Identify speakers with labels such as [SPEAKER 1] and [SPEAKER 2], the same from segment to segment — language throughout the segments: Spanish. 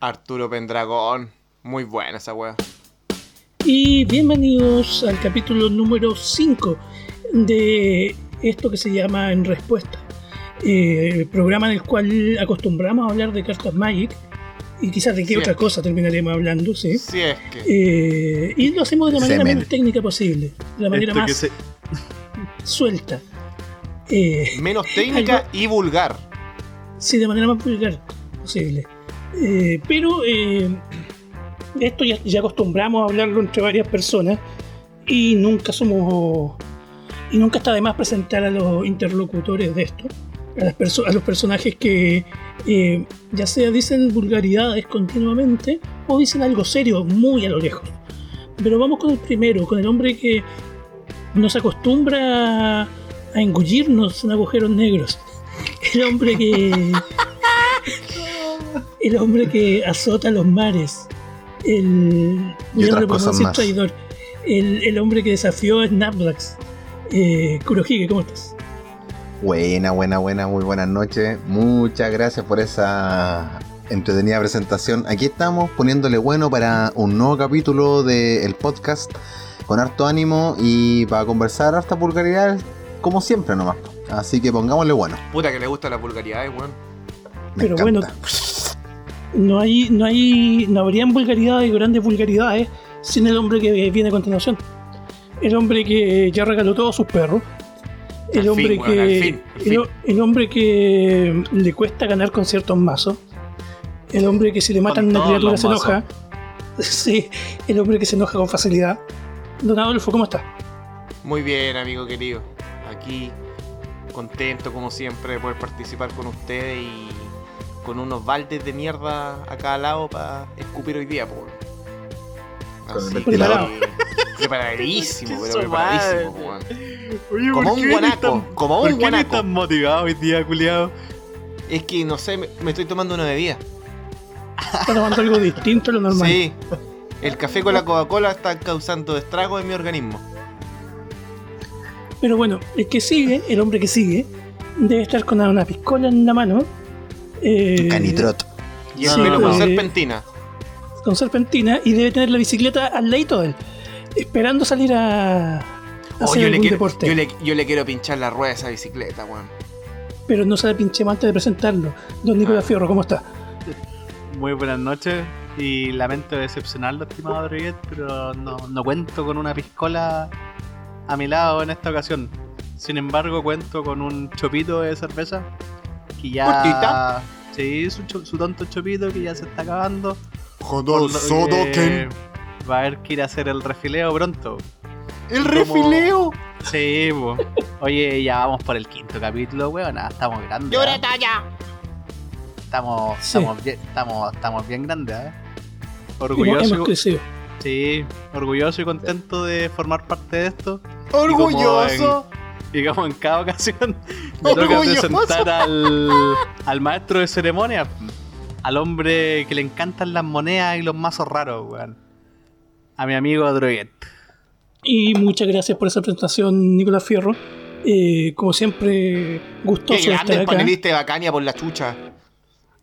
[SPEAKER 1] Arturo Pendragón. Muy buena esa weá.
[SPEAKER 2] Y bienvenidos al capítulo número 5 de esto que se llama En Respuesta. Eh, programa en el cual acostumbramos a hablar de cartas Magic y quizás de qué
[SPEAKER 1] Sí.
[SPEAKER 2] otra cosa terminaremos hablando, ¿sí?
[SPEAKER 1] Si es que.
[SPEAKER 2] Eh, y lo hacemos de la manera
[SPEAKER 3] Semen.
[SPEAKER 2] menos técnica posible, de la manera
[SPEAKER 4] Esto
[SPEAKER 2] más
[SPEAKER 4] se-
[SPEAKER 2] suelta. Eh,
[SPEAKER 1] Menos técnica
[SPEAKER 2] algo-
[SPEAKER 1] y vulgar.
[SPEAKER 2] Sí, de manera más vulgar posible. Eh, pero eh, esto ya, acostumbramos a hablarlo entre varias personas y nunca somos. Y nunca está de más presentar a los interlocutores de esto, a, las perso- a los personajes que eh, ya sea dicen vulgaridades continuamente o dicen algo serio muy a lo lejos. Pero vamos con el primero, con el hombre que nos acostumbra a engullirnos en agujeros negros. El hombre que. El hombre que azota los mares. El. Decir
[SPEAKER 3] más.
[SPEAKER 2] traidor. El, el hombre que desafió a Snapdrax. Eh, Kurohige, ¿cómo estás?
[SPEAKER 3] Buena, buena, buena, muy buenas noches. Muchas gracias por esa entretenida presentación. Aquí estamos poniéndole bueno para un nuevo capítulo del podcast con harto ánimo y para conversar harta vulgaridad como siempre nomás. Así que pongámosle bueno.
[SPEAKER 1] Puta que le gusta la vulgaridad, weón.
[SPEAKER 3] Me
[SPEAKER 2] Pero
[SPEAKER 3] encanta.
[SPEAKER 2] bueno, No hay, no hay, no habrían vulgaridades, grandes vulgaridades, sin el hombre que viene a continuación. El hombre que ya regaló todos sus perros. El
[SPEAKER 1] Al
[SPEAKER 2] hombre
[SPEAKER 1] fin,
[SPEAKER 2] que.
[SPEAKER 1] al fin, al
[SPEAKER 2] el,
[SPEAKER 1] fin.
[SPEAKER 2] el hombre que le cuesta ganar con ciertos mazos. El hombre que si le matan una criatura se enoja. Sí, el hombre que se enoja con facilidad. Don Adolfo, ¿cómo está?
[SPEAKER 1] Muy bien, amigo querido. Aquí, contento como siempre de poder participar con ustedes y con unos baldes de mierda a cada lado para escupir hoy día, por.
[SPEAKER 3] Con el
[SPEAKER 1] Así
[SPEAKER 2] ventilador.
[SPEAKER 1] que- Preparadísimo, pero preparadísimo,
[SPEAKER 4] madre.
[SPEAKER 1] weón.
[SPEAKER 4] Oye,
[SPEAKER 1] Como
[SPEAKER 4] ¿por
[SPEAKER 1] un guanaco,
[SPEAKER 4] tan-
[SPEAKER 1] como un
[SPEAKER 4] ¿Por qué eres
[SPEAKER 1] guanaco.
[SPEAKER 4] tan motivado hoy día, culiado?
[SPEAKER 1] Es que no sé, me, me estoy tomando una bebida.
[SPEAKER 2] Está tomando algo distinto a lo normal.
[SPEAKER 1] Sí. El café con la Coca-Cola está causando estragos en mi organismo.
[SPEAKER 2] Pero bueno, el que sigue, el hombre que sigue, debe estar con una piscola en la mano. Eh,
[SPEAKER 3] Canitrot.
[SPEAKER 1] Y el
[SPEAKER 2] Sí,
[SPEAKER 1] pelo con
[SPEAKER 2] eh,
[SPEAKER 1] serpentina.
[SPEAKER 2] con serpentina y debe tener la bicicleta al ladito de él, esperando salir a, a
[SPEAKER 1] Oh,
[SPEAKER 2] hacer
[SPEAKER 1] yo, le
[SPEAKER 2] algún
[SPEAKER 1] quiero,
[SPEAKER 2] deporte.
[SPEAKER 1] yo, le, yo le quiero pinchar la rueda a esa bicicleta, weón.
[SPEAKER 2] Pero no se la pinche antes de presentarlo. Don Nicolás
[SPEAKER 1] Ah.
[SPEAKER 2] Fierro, ¿cómo está?
[SPEAKER 4] Muy buenas noches y lamento decepcionarlo, estimado Rodríguez, pero no, no cuento con una piscola a mi lado en esta ocasión. Sin embargo, cuento con un chopito de cerveza que ya.
[SPEAKER 1] ¿Cortita?
[SPEAKER 4] Sí, su, su tonto chopito que ya se está acabando. Lo que Va a haber que ir a hacer el refileo pronto.
[SPEAKER 1] ¡El
[SPEAKER 4] como-
[SPEAKER 1] refileo!
[SPEAKER 4] Sí, po. Oye, ya vamos por el quinto capítulo, weón. ah, Estamos grandes. ¿ah?
[SPEAKER 1] talla!
[SPEAKER 4] Estamos,
[SPEAKER 2] Sí.
[SPEAKER 4] estamos, bien, estamos, estamos bien grandes, ¿eh? Orgulloso,
[SPEAKER 2] hemos crecido.
[SPEAKER 4] sí, orgulloso y contento de formar parte de esto.
[SPEAKER 1] ¡Orgulloso!
[SPEAKER 4] Como en cada ocasión me toca presentar al, al maestro de ceremonia, al hombre que le encantan las monedas y los mazos raros, weón. A mi amigo Droguet.
[SPEAKER 2] Y muchas gracias por esa presentación, Nicolás Fierro. Eh, como siempre, gustoso
[SPEAKER 1] ¡Qué
[SPEAKER 2] de
[SPEAKER 1] grande
[SPEAKER 2] estar
[SPEAKER 1] el
[SPEAKER 2] acá.
[SPEAKER 1] panelista de Bacania por la chucha!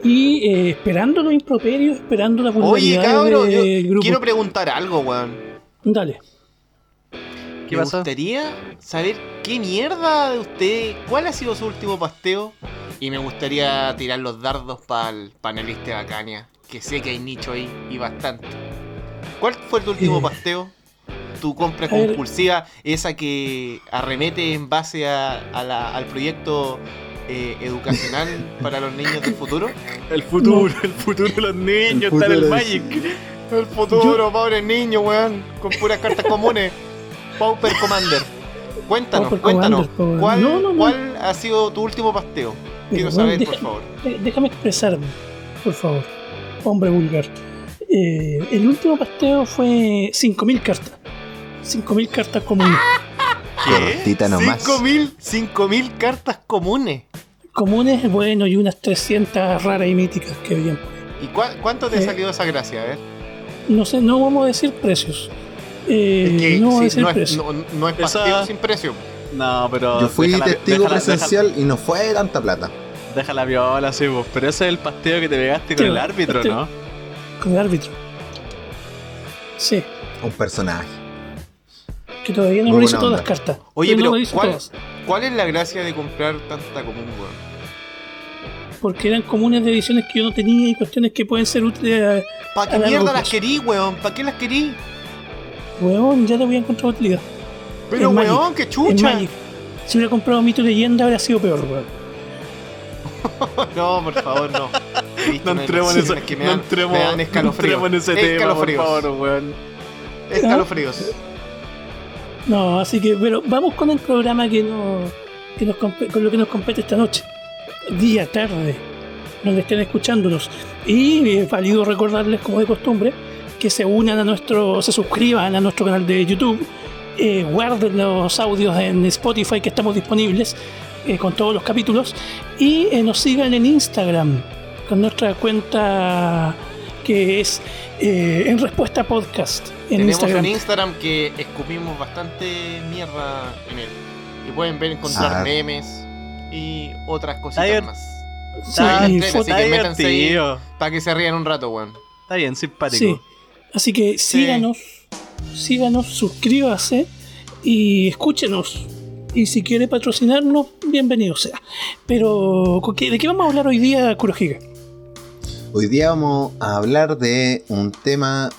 [SPEAKER 2] Y eh, esperando los improperios, esperando la
[SPEAKER 1] Oye,
[SPEAKER 2] vulgaridad
[SPEAKER 1] cabrón, yo
[SPEAKER 2] del grupo.
[SPEAKER 1] quiero preguntar algo, weón.
[SPEAKER 2] Dale.
[SPEAKER 4] ¿Qué
[SPEAKER 1] Me
[SPEAKER 4] pasó?
[SPEAKER 1] gustaría saber qué mierda de usted, cuál ha sido su último pasteo. Y me gustaría tirar los dardos para el panelista de Bacania, que sé que hay nicho ahí y bastante. ¿Cuál fue tu último
[SPEAKER 2] Eh,
[SPEAKER 1] pasteo? Tu compra compulsiva, esa que arremete en base a, a la- al proyecto eh, educacional para los niños del futuro.
[SPEAKER 4] El futuro, el futuro de los niños, está en el Magic.
[SPEAKER 1] El futuro, pobre niño, weón, con puras cartas comunes. Pauper Commander. Cuéntanos,
[SPEAKER 2] Pauper
[SPEAKER 1] cuéntanos.
[SPEAKER 2] Commander.
[SPEAKER 1] ¿cuál,
[SPEAKER 2] No, no, no.
[SPEAKER 1] ¿Cuál ha sido tu último pasteo? Quiero saber, por favor.
[SPEAKER 2] Déjame expresarme, por favor. Hombre vulgar. Eh, el último pasteo fue 5.000 cartas. 5.000 cartas comunes.
[SPEAKER 3] Cortita nomás.
[SPEAKER 1] 5000 5000 cartas comunes.
[SPEAKER 2] Comunes, bueno, y unas 300 raras y míticas que habían.
[SPEAKER 1] ¿Y cuánto te
[SPEAKER 2] Eh.
[SPEAKER 1] salió esa gracia? A ver.
[SPEAKER 2] No sé, no vamos a decir precios. Eh,
[SPEAKER 1] Es que
[SPEAKER 2] no
[SPEAKER 1] sí, no, es, no, no es
[SPEAKER 4] Esa-
[SPEAKER 1] pasteo sin precio.
[SPEAKER 4] No, pero.
[SPEAKER 3] Yo fui
[SPEAKER 4] déjala-
[SPEAKER 3] testigo
[SPEAKER 4] déjala-
[SPEAKER 3] presencial y no fue tanta plata.
[SPEAKER 4] Deja, la viola, sí, vos. Pero ese es el pasteo que te pegaste con el árbitro. ¿no?
[SPEAKER 2] con el árbitro. Sí,
[SPEAKER 3] Un personaje.
[SPEAKER 2] que todavía no
[SPEAKER 3] Muy
[SPEAKER 2] reviso
[SPEAKER 3] buena
[SPEAKER 2] todas las cartas.
[SPEAKER 1] Oye,
[SPEAKER 2] no
[SPEAKER 1] pero
[SPEAKER 2] reviso
[SPEAKER 1] ¿cuál,
[SPEAKER 2] todas,
[SPEAKER 1] ¿cuál es la gracia de comprar tanta común, weón?
[SPEAKER 2] porque eran comunes de ediciones que yo no tenía y cuestiones que pueden ser útiles a...
[SPEAKER 1] ¿Para qué
[SPEAKER 2] A
[SPEAKER 1] mierda las querí, weón? ¿Para qué las querí?
[SPEAKER 2] Weón, ya te voy a encontrar utilidad.
[SPEAKER 1] Pero,
[SPEAKER 2] En Magic,
[SPEAKER 1] weón, qué
[SPEAKER 2] En
[SPEAKER 1] chucha.
[SPEAKER 2] Magic. Si hubiera comprado Mito y Leyenda, habría sido peor, weón.
[SPEAKER 1] No, por favor, no. Visto
[SPEAKER 4] No entremos en ese,
[SPEAKER 1] que me
[SPEAKER 4] no
[SPEAKER 1] dan,
[SPEAKER 4] entremos,
[SPEAKER 1] me dan
[SPEAKER 4] no
[SPEAKER 1] escalofríos.
[SPEAKER 4] entremos en ese tema, por
[SPEAKER 1] escalofríos.
[SPEAKER 4] favor, weón.
[SPEAKER 1] Escalofríos.
[SPEAKER 2] No, así que, pero vamos con el programa que, no, que nos con lo que nos compete esta noche. Día, tarde, donde estén escuchándonos. Y es válido recordarles, como de costumbre, que se unan a nuestro, se suscriban a nuestro canal de YouTube, eh, guarden los audios en Spotify que estamos disponibles eh, con todos los capítulos y eh, nos sigan en Instagram con nuestra cuenta que es eh, en respuesta podcast en
[SPEAKER 1] Tenemos
[SPEAKER 2] Instagram.
[SPEAKER 1] un Instagram que escupimos bastante mierda en él. Y pueden ver encontrar
[SPEAKER 3] Ah.
[SPEAKER 1] memes y otras cositas
[SPEAKER 4] Ayer-
[SPEAKER 1] más.
[SPEAKER 2] Sí,
[SPEAKER 1] Está ahí
[SPEAKER 4] divertido.
[SPEAKER 1] para que se rían un rato, weón.
[SPEAKER 4] Está bien, simpático.
[SPEAKER 2] Sí. Así que síganos, síganos, suscríbase y escúchenos. Y si quiere patrocinarnos, bienvenido sea. Pero, ¿con qué- ¿de qué vamos a hablar hoy día, Kurohige?
[SPEAKER 3] Hoy día vamos a hablar de un tema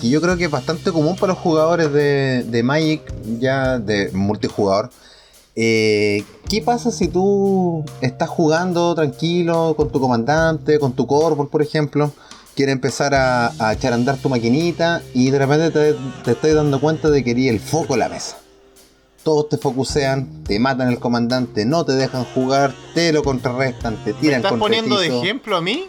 [SPEAKER 3] que yo creo que es bastante común para los jugadores de, de Magic, ya de multijugador. Eh, ¿Qué pasa si tú estás jugando tranquilo con tu comandante, con tu Corvor, por ejemplo? Quieres empezar a, a echar a andar tu maquinita y de repente te, te estás dando cuenta de que eres el foco en la mesa. Todos te focusean, te matan el comandante, no te dejan jugar, te lo contrarrestan, te
[SPEAKER 1] ¿Me
[SPEAKER 3] tiran
[SPEAKER 1] estás
[SPEAKER 3] contra
[SPEAKER 1] poniendo de ejemplo a mí?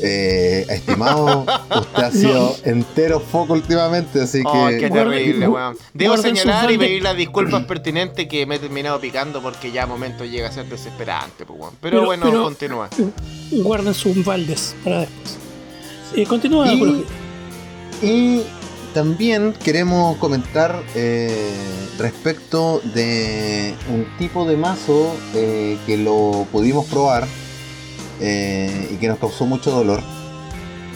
[SPEAKER 3] Eh, estimado, usted ha sido entero foco últimamente, así
[SPEAKER 1] Oh,
[SPEAKER 3] que
[SPEAKER 1] qué terrible, weón. Debo señalar y pedir las disculpas pertinentes que me he terminado picando porque ya a momento llega a ser desesperante, pues, weón. Pero,
[SPEAKER 2] Pero-
[SPEAKER 1] bueno,
[SPEAKER 2] pero-
[SPEAKER 1] continúa.
[SPEAKER 2] Guarden sus baldes para después. Eh, continúa,
[SPEAKER 3] Y- también queremos comentar eh, respecto de un tipo de mazo eh, que lo pudimos probar eh, y que nos causó mucho dolor.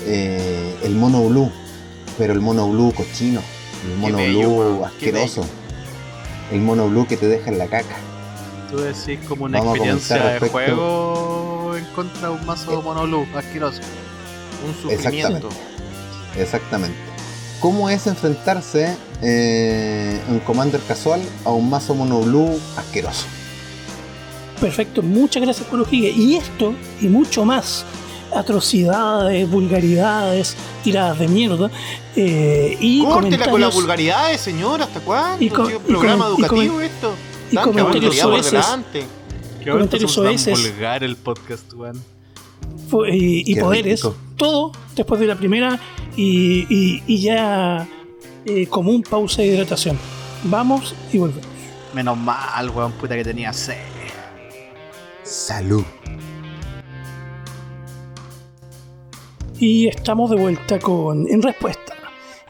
[SPEAKER 3] Eh, el mono blue, pero el mono blue cochino, el mono
[SPEAKER 1] bello,
[SPEAKER 3] blue asqueroso, el mono blue que te deja en la caca.
[SPEAKER 4] Tú decís como una
[SPEAKER 3] Vamos
[SPEAKER 4] experiencia de juego en contra de un mazo monolú asqueroso.
[SPEAKER 1] Un sufrimiento.
[SPEAKER 3] Exactamente. ¿Cómo es enfrentarse eh, en Commander casual a un mazo mono blue asqueroso?
[SPEAKER 2] Perfecto, muchas gracias, Kurohige. Y esto y mucho más. Atrocidades, vulgaridades, tiradas de mierda. eh, y
[SPEAKER 1] Córtela con las vulgaridades, señor. ¿Hasta cuándo?
[SPEAKER 2] Y co-
[SPEAKER 1] Tío,
[SPEAKER 2] y
[SPEAKER 1] programa
[SPEAKER 2] y
[SPEAKER 1] educativo
[SPEAKER 2] comen-
[SPEAKER 1] esto.
[SPEAKER 2] y comentarios
[SPEAKER 1] por
[SPEAKER 2] soeces. Comentarios soeces.
[SPEAKER 4] vulgar el podcast, weón.
[SPEAKER 2] Y, poderes,
[SPEAKER 3] rico.
[SPEAKER 2] todo después de la primera y, y- y ya eh, como un pausa de hidratación. Vamos y volvemos.
[SPEAKER 4] Menos mal, weón, puta que tenía sed.
[SPEAKER 3] Salud.
[SPEAKER 2] Y estamos de vuelta con En Respuesta.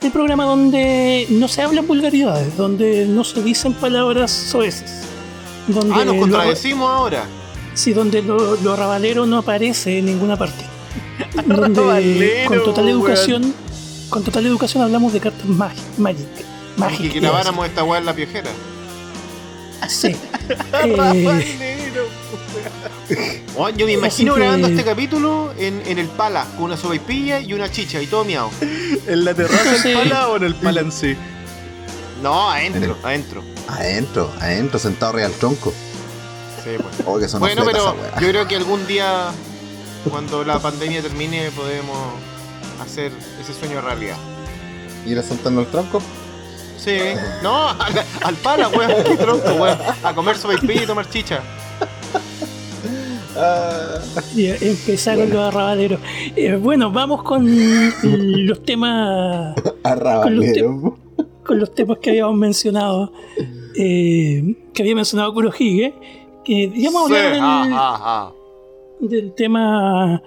[SPEAKER 2] El programa donde no se hablan vulgaridades, donde no se dicen palabras soeces. Donde
[SPEAKER 1] Ah, nos
[SPEAKER 2] lo-
[SPEAKER 1] contradecimos ahora.
[SPEAKER 2] Sí, donde lo, lo rabalero no aparece en ninguna parte. donde
[SPEAKER 4] Rabalero,
[SPEAKER 2] con total
[SPEAKER 4] weón.
[SPEAKER 2] educación, con total educación hablamos de cartas mag- magic.
[SPEAKER 1] Y
[SPEAKER 2] Magic.
[SPEAKER 1] que
[SPEAKER 2] iba a
[SPEAKER 1] grabáramos esta weá en la piojera.
[SPEAKER 2] Sí. Eh,
[SPEAKER 1] Oh, yo me imagino
[SPEAKER 2] que-
[SPEAKER 1] grabando este capítulo en, en el pala, con una sopaipilla y una chicha y todo miau.
[SPEAKER 4] ¿En la terraza
[SPEAKER 2] Sí.
[SPEAKER 4] del pala o en el pala en sí?
[SPEAKER 1] No, adentro, adentro.
[SPEAKER 3] Adentro, adentro, sentado del tronco.
[SPEAKER 1] Sí, pues.
[SPEAKER 3] Oh, que son
[SPEAKER 1] Bueno, pero yo creo que algún día, cuando la pandemia termine, podemos hacer ese sueño realidad.
[SPEAKER 3] ¿Ir a sentarnos al tronco?
[SPEAKER 1] Sí, no, al, al pala, weón, qué tronco, weón. A comer sopaipilla y tomar chicha.
[SPEAKER 2] Y empezaron los arrabaleros. Eh, bueno, vamos con los temas
[SPEAKER 3] Arrabalero.
[SPEAKER 2] con los temas que habíamos mencionado. eh, que había mencionado Kurohige. A
[SPEAKER 1] Sí,
[SPEAKER 2] hablar del,
[SPEAKER 1] ah, ah, ah.
[SPEAKER 2] del tema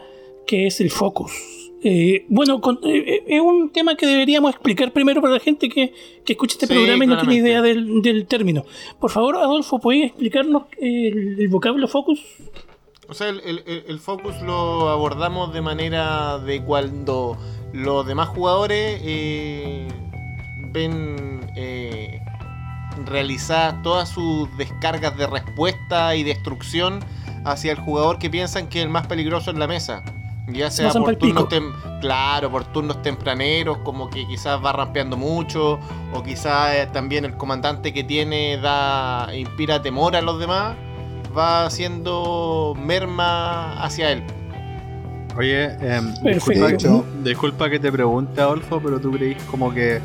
[SPEAKER 2] que es el focus. Eh, bueno, con- eh, es un tema que deberíamos explicar primero para la gente que, que escucha este
[SPEAKER 1] Sí,
[SPEAKER 2] programa y no tiene idea del, del término. Por favor, Adolfo, ¿puedes explicarnos el, el vocablo focus?
[SPEAKER 1] O sea, el, el- el- el focus lo abordamos de manera de cuando los demás jugadores eh, ven eh, realizadas todas sus descargas de respuesta y destrucción hacia el jugador que piensan que es el más peligroso en la mesa. Ya sea por turnos, tem- claro, por turnos tempraneros, como que quizás va rampeando mucho, o quizás eh, también el comandante que tiene da inspira temor a los demás, va haciendo merma hacia él.
[SPEAKER 4] Oye, em, disculpa, disculpa que te pregunte, Adolfo, pero tú creís como que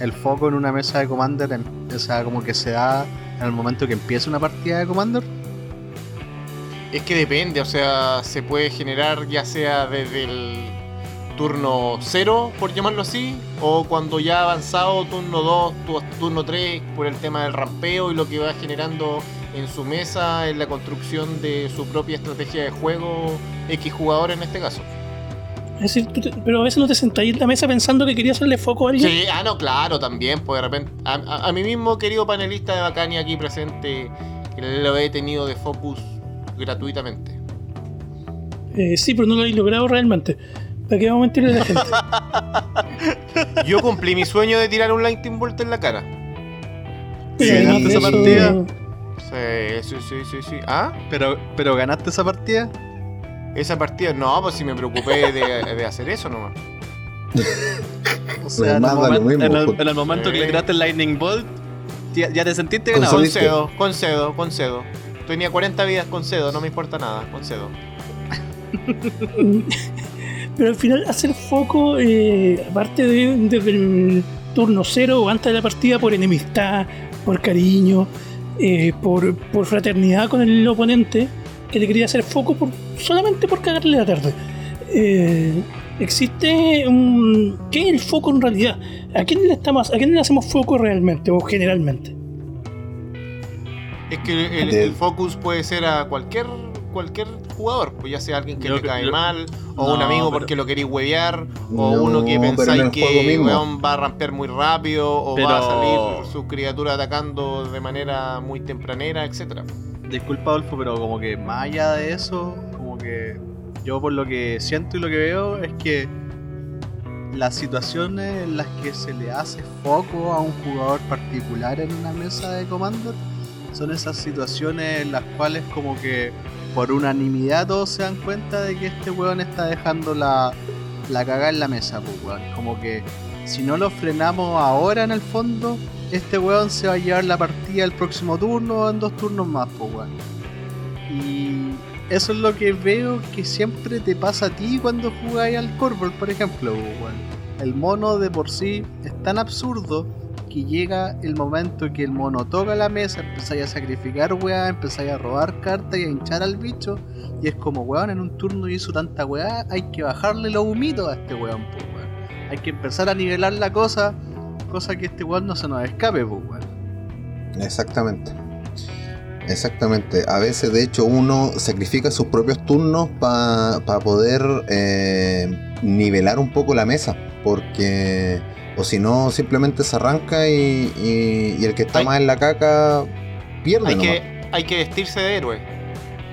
[SPEAKER 4] el foco en una mesa de Commander, o sea, como que se da en el momento que empieza una partida de Commander.
[SPEAKER 1] Es que depende, o sea, se puede generar ya sea desde el turno 0, por llamarlo así, o cuando ya ha avanzado turno 2, tu- turno 3, por el tema del rampeo y lo que va generando en su mesa en la construcción de su propia estrategia de juego, X jugador en este caso.
[SPEAKER 2] Es decir, tú te- pero a veces no te sentáis en la mesa pensando que quería hacerle foco a alguien.
[SPEAKER 1] Sí, ah, no, claro, también, pues de repente, a, a- a mi mismo querido panelista de Bacania aquí presente, que lo he tenido de focus gratuitamente.
[SPEAKER 2] Eh, sí, pero no lo he logrado realmente. ¿Para qué vamos a mentirle a la gente?
[SPEAKER 1] Yo cumplí mi sueño de tirar un Lightning Bolt en la cara.
[SPEAKER 2] Pero
[SPEAKER 3] ganaste
[SPEAKER 4] esa partida?
[SPEAKER 1] Sí, sí, sí, sí, sí. ¿Ah?
[SPEAKER 4] Pero, pero ganaste esa partida.
[SPEAKER 1] Esa partida, no, pues si me preocupé de, de hacer eso nomás.
[SPEAKER 4] O sea, en el,
[SPEAKER 3] manda lo
[SPEAKER 4] momento,
[SPEAKER 3] mismo,
[SPEAKER 4] en el-
[SPEAKER 3] pues.
[SPEAKER 4] en el momento que le tiraste el Lightning Bolt, ya, ya te sentiste
[SPEAKER 3] Con
[SPEAKER 4] ganado.
[SPEAKER 1] Concedo, concedo, concedo. Tenía 40 vidas, concedo, no me importa nada, concedo.
[SPEAKER 2] Pero al final hacer foco, eh, aparte de desde el turno cero o antes de la partida, por enemistad, por cariño, eh, por, por fraternidad con el oponente, que le quería hacer foco por, solamente por cagarle la tarde. Eh, existe un... ¿Qué es el foco en realidad? ¿A quién le, estamos, ¿A quién le hacemos foco realmente o generalmente?
[SPEAKER 1] Es que el, el focus puede ser a cualquier cualquier jugador, pues ya sea alguien que
[SPEAKER 4] Yo
[SPEAKER 1] te
[SPEAKER 4] que-
[SPEAKER 1] cae
[SPEAKER 4] yo-
[SPEAKER 1] mal, o
[SPEAKER 4] No,
[SPEAKER 1] un amigo
[SPEAKER 4] pero-
[SPEAKER 1] porque lo queréis huevear, o
[SPEAKER 3] No,
[SPEAKER 1] uno que pensáis que weón, va a rampear muy rápido, o va a salir su criatura atacando de manera muy tempranera, etcétera.
[SPEAKER 4] Disculpa, Adolfo, pero como que más allá de eso, como que yo por lo que siento y lo que veo es que las situaciones en las que se le hace foco a un jugador particular en una mesa de Commander son esas situaciones en las cuales como que por unanimidad todos se dan cuenta de que este weón está dejando la, la cagada en la mesa, pues weón. Como que si no lo frenamos ahora en el fondo, este weón se va a llevar la partida el próximo turno o en dos turnos más, pues weón. Y eso es lo que veo que siempre te pasa a ti cuando jugáis al Corvol, por ejemplo, weón. El mono de por sí es tan absurdo que llega el momento que el mono toca la mesa, empezáis a sacrificar weá, empezáis a robar cartas y a hinchar al bicho. Y es como, weón, en un turno hizo tanta weá, hay que bajarle los humitos a este weón, pues, weón. Hay que empezar a nivelar la cosa, cosa que este weón no se nos escape, pues, weón.
[SPEAKER 3] Exactamente. Exactamente. A veces, de hecho, uno sacrifica sus propios turnos para poder eh, nivelar un poco la mesa. Porque, o si no, simplemente se arranca y, y- y el que está
[SPEAKER 1] Hay-
[SPEAKER 3] más en la caca pierde.
[SPEAKER 1] Hay
[SPEAKER 3] nomás.
[SPEAKER 1] que, hay que vestirse de héroe.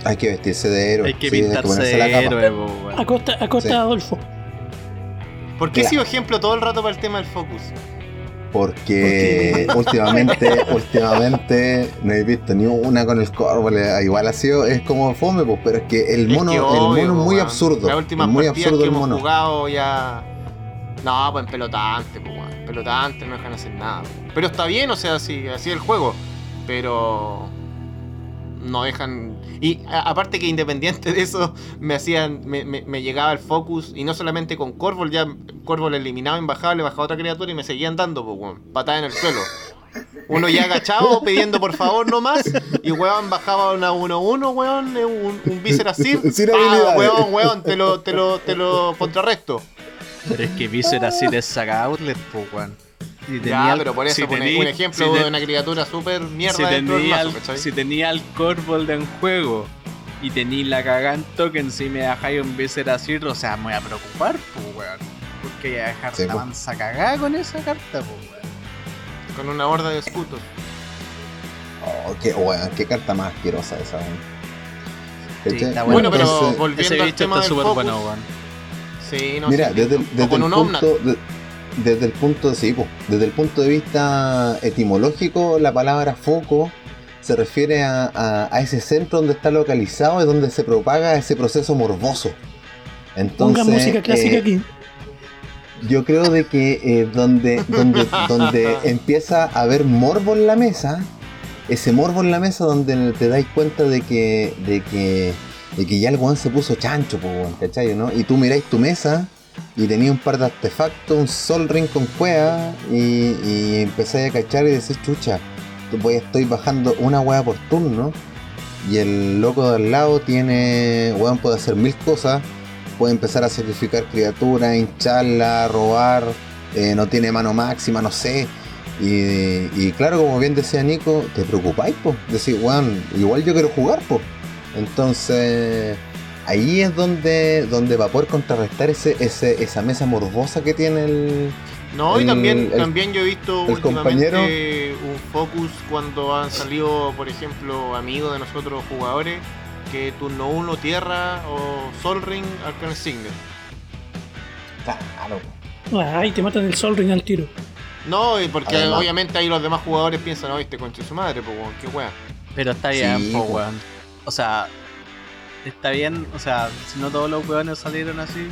[SPEAKER 3] Hay que vestirse de héroe.
[SPEAKER 4] Hay que
[SPEAKER 3] sí,
[SPEAKER 4] pintarse
[SPEAKER 3] ponerse la
[SPEAKER 4] de
[SPEAKER 3] capa.
[SPEAKER 4] héroe, pues, weón.
[SPEAKER 2] A costa, a costa
[SPEAKER 3] Sí.
[SPEAKER 2] de Adolfo.
[SPEAKER 1] ¿Por qué he
[SPEAKER 3] Mira.
[SPEAKER 1] sido ejemplo todo el rato para el tema del focus?
[SPEAKER 3] Porque últimamente, últimamente no he visto ni una con el Corvol. eh, Igual ha sido, es como fome, pues, pero es que el
[SPEAKER 1] Es
[SPEAKER 3] mono, el es muy
[SPEAKER 1] weón.
[SPEAKER 3] absurdo.
[SPEAKER 1] Las últimas
[SPEAKER 3] es muy absurdo
[SPEAKER 1] que
[SPEAKER 3] el
[SPEAKER 1] hemos
[SPEAKER 3] mono.
[SPEAKER 1] jugado ya. No, pues en pelotante, pues weón. Pelotante no dejan hacer nada. weón. Pero está bien, o sea, así, así el juego. Pero. No dejan. Y a- aparte que independiente de eso, me hacían. Me, me- me llegaba el focus. Y no solamente con Corvol, ya Corvol eliminaba, embajaba, le bajaba otra criatura y me seguían dando, pues weón. Patada en el suelo. Uno ya agachado pidiendo por favor no más. Y weón bajaba una 1-1, weón. Un, un Viscera Sir.
[SPEAKER 3] Sin
[SPEAKER 1] Ah, weón, weón, te lo, te lo, te lo contrarresto.
[SPEAKER 4] Pero es que Viscera así de saca outlet, pues, weón. Si
[SPEAKER 1] Ya,
[SPEAKER 4] tenía-
[SPEAKER 1] pero por eso
[SPEAKER 4] si
[SPEAKER 1] pone
[SPEAKER 4] tení-
[SPEAKER 1] un ejemplo
[SPEAKER 4] si
[SPEAKER 1] de una criatura súper mierda
[SPEAKER 4] si
[SPEAKER 1] dentro del
[SPEAKER 4] tenía,
[SPEAKER 1] mazo,
[SPEAKER 4] si tenía el Corvold en juego y tenía la cagada en token, si me dejáis un Viscera Sir, o sea, me voy a preocupar, pues, weón. Porque voy a dejar
[SPEAKER 3] Sí,
[SPEAKER 4] la
[SPEAKER 3] po.
[SPEAKER 4] mansa cagada con esa carta, pues, weón.
[SPEAKER 1] Con una horda de escudos.
[SPEAKER 3] Oh, qué, weón, qué carta más asquerosa esa, weón.
[SPEAKER 4] Sí,
[SPEAKER 1] Bueno, pero volviendo
[SPEAKER 4] Ese
[SPEAKER 1] al tema
[SPEAKER 4] está
[SPEAKER 1] del
[SPEAKER 4] súper
[SPEAKER 1] focus,
[SPEAKER 4] bueno, weón.
[SPEAKER 1] Sí, no
[SPEAKER 3] Mira,
[SPEAKER 1] sé.
[SPEAKER 3] desde, desde
[SPEAKER 1] con
[SPEAKER 3] el
[SPEAKER 1] un Omnat.
[SPEAKER 3] punto, de- desde el punto, de- sí, desde el punto de vista etimológico, la palabra foco se refiere a, a- a ese centro donde está localizado y donde se propaga ese proceso morboso. Entonces,
[SPEAKER 2] música clásica
[SPEAKER 3] eh,
[SPEAKER 2] aquí.
[SPEAKER 3] yo creo de que eh, donde, donde, donde empieza a haber morbo en la mesa, ese morbo en la mesa donde te dais cuenta de que, de que, de que ya el weón se puso chancho, po, weón, ¿cachai? ¿no? Y tú miráis tu mesa y tenías un par de artefactos, un sol ring con cueva, y, empezáis a cachar y decís, chucha, pues estoy bajando una weá por turno. Y el loco de al lado tiene, weón, puede hacer mil cosas. Puede empezar a sacrificar criaturas, hincharla, robar. eh, no tiene mano máxima, no sé. Y, claro, como bien decía Nico, te preocupáis, pues. Decir, weón, igual yo quiero jugar, pues. Entonces, ahí es donde, donde va a poder contrarrestar ese, ese, esa mesa morbosa que tiene el.
[SPEAKER 1] No, y también,
[SPEAKER 3] el-
[SPEAKER 1] también yo he visto
[SPEAKER 3] el
[SPEAKER 1] últimamente un focus cuando han salido, por ejemplo, amigos de nosotros jugadores, que turno 1 tierra o Sol Ring Arcane Signet.
[SPEAKER 3] Claro,
[SPEAKER 2] Ay, te matan el Sol Ring al tiro.
[SPEAKER 1] No, y porque
[SPEAKER 3] Además-
[SPEAKER 1] obviamente ahí los demás jugadores piensan, oh, este conche su madre, pues weón, qué wea.
[SPEAKER 4] Pero está bien,
[SPEAKER 3] Sí,
[SPEAKER 4] po. weón. O sea, está bien, o sea, si no todos los weones salieron así,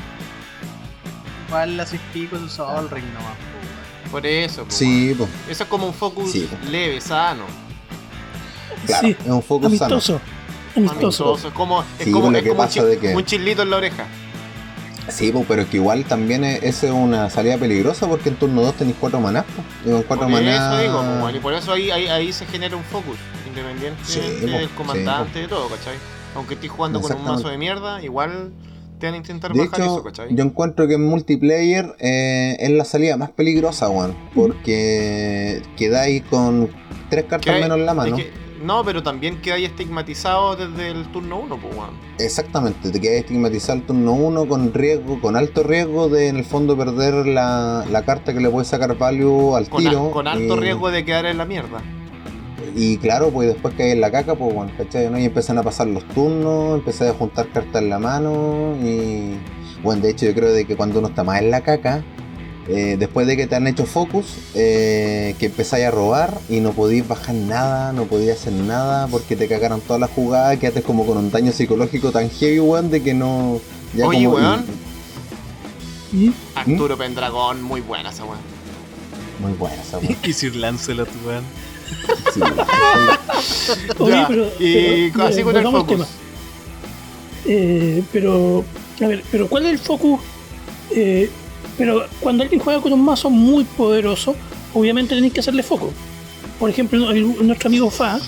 [SPEAKER 4] igual las pico su Sol Ring nomás, po.
[SPEAKER 1] Por eso, pues.
[SPEAKER 3] Sí.
[SPEAKER 1] Eso es como un focus
[SPEAKER 3] Sí.
[SPEAKER 1] leve, sano,
[SPEAKER 3] Claro,
[SPEAKER 2] Sí,
[SPEAKER 3] es un focus sano.
[SPEAKER 2] amistoso. Amistoso.
[SPEAKER 1] amistoso. Es como, es
[SPEAKER 3] Sí,
[SPEAKER 1] como,
[SPEAKER 3] lo
[SPEAKER 1] es
[SPEAKER 3] que
[SPEAKER 1] como un, chi-
[SPEAKER 3] de que-
[SPEAKER 1] un chilito en la oreja.
[SPEAKER 3] Sí, pues, pero que igual también es, esa es una salida peligrosa porque en turno 2 tenéis 4 manás. pues. Y con 4
[SPEAKER 1] Por
[SPEAKER 3] manás.
[SPEAKER 1] eso digo, y por eso ahí, ahí, ahí se genera un focus, independiente
[SPEAKER 3] Sí,
[SPEAKER 1] del comandante y todo, ¿cachai? Aunque estés jugando con un mazo de mierda, igual te van a intentar
[SPEAKER 3] De
[SPEAKER 1] bajar
[SPEAKER 3] hecho,
[SPEAKER 1] eso, ¿cachai?
[SPEAKER 3] yo encuentro que en multiplayer eh, es la salida más peligrosa, weón. Porque quedáis con 3 cartas menos en la
[SPEAKER 1] es
[SPEAKER 3] mano.
[SPEAKER 1] que- no, pero también queda ahí estigmatizado desde el turno 1, pues, weón.
[SPEAKER 3] Exactamente, te quedas estigmatizado el turno 1 con riesgo, con alto riesgo de en el fondo perder la, la carta que le puede sacar value al
[SPEAKER 1] Con, a-
[SPEAKER 3] tiro.
[SPEAKER 1] con alto
[SPEAKER 3] y-
[SPEAKER 1] riesgo de quedar en la mierda.
[SPEAKER 3] Y claro, pues después que hay en la caca, pues bueno, ¿cachai? ¿no? Y empiezan a pasar los turnos, empiezan a juntar cartas en la mano y... Bueno, de hecho yo creo de que cuando uno está más en la caca, eh, después de que te han hecho focus, eh, que empezáis a robar y no podéis bajar nada, no podías hacer nada porque te cagaron todas las jugadas, quedaste como con un daño psicológico tan heavy, weón, de que no... ya
[SPEAKER 1] Oye,
[SPEAKER 3] como-
[SPEAKER 1] weón.
[SPEAKER 2] ¿Mm?
[SPEAKER 1] Arturo Pendragón, muy buena esa weón.
[SPEAKER 3] Muy buena esa weón.
[SPEAKER 4] Y Sir Lancelot, weón.
[SPEAKER 3] Sí,
[SPEAKER 2] Oye,
[SPEAKER 1] Ya,
[SPEAKER 2] pero,
[SPEAKER 1] y
[SPEAKER 2] pero,
[SPEAKER 1] así
[SPEAKER 2] eh,
[SPEAKER 1] con el
[SPEAKER 2] volvamos al
[SPEAKER 1] focus.
[SPEAKER 2] tema. Eh, pero, a ver, pero ¿cuál es el focus? Eh, pero cuando alguien juega con un mazo muy poderoso, obviamente tenéis que hacerle foco. Por ejemplo, el- nuestro amigo Fa,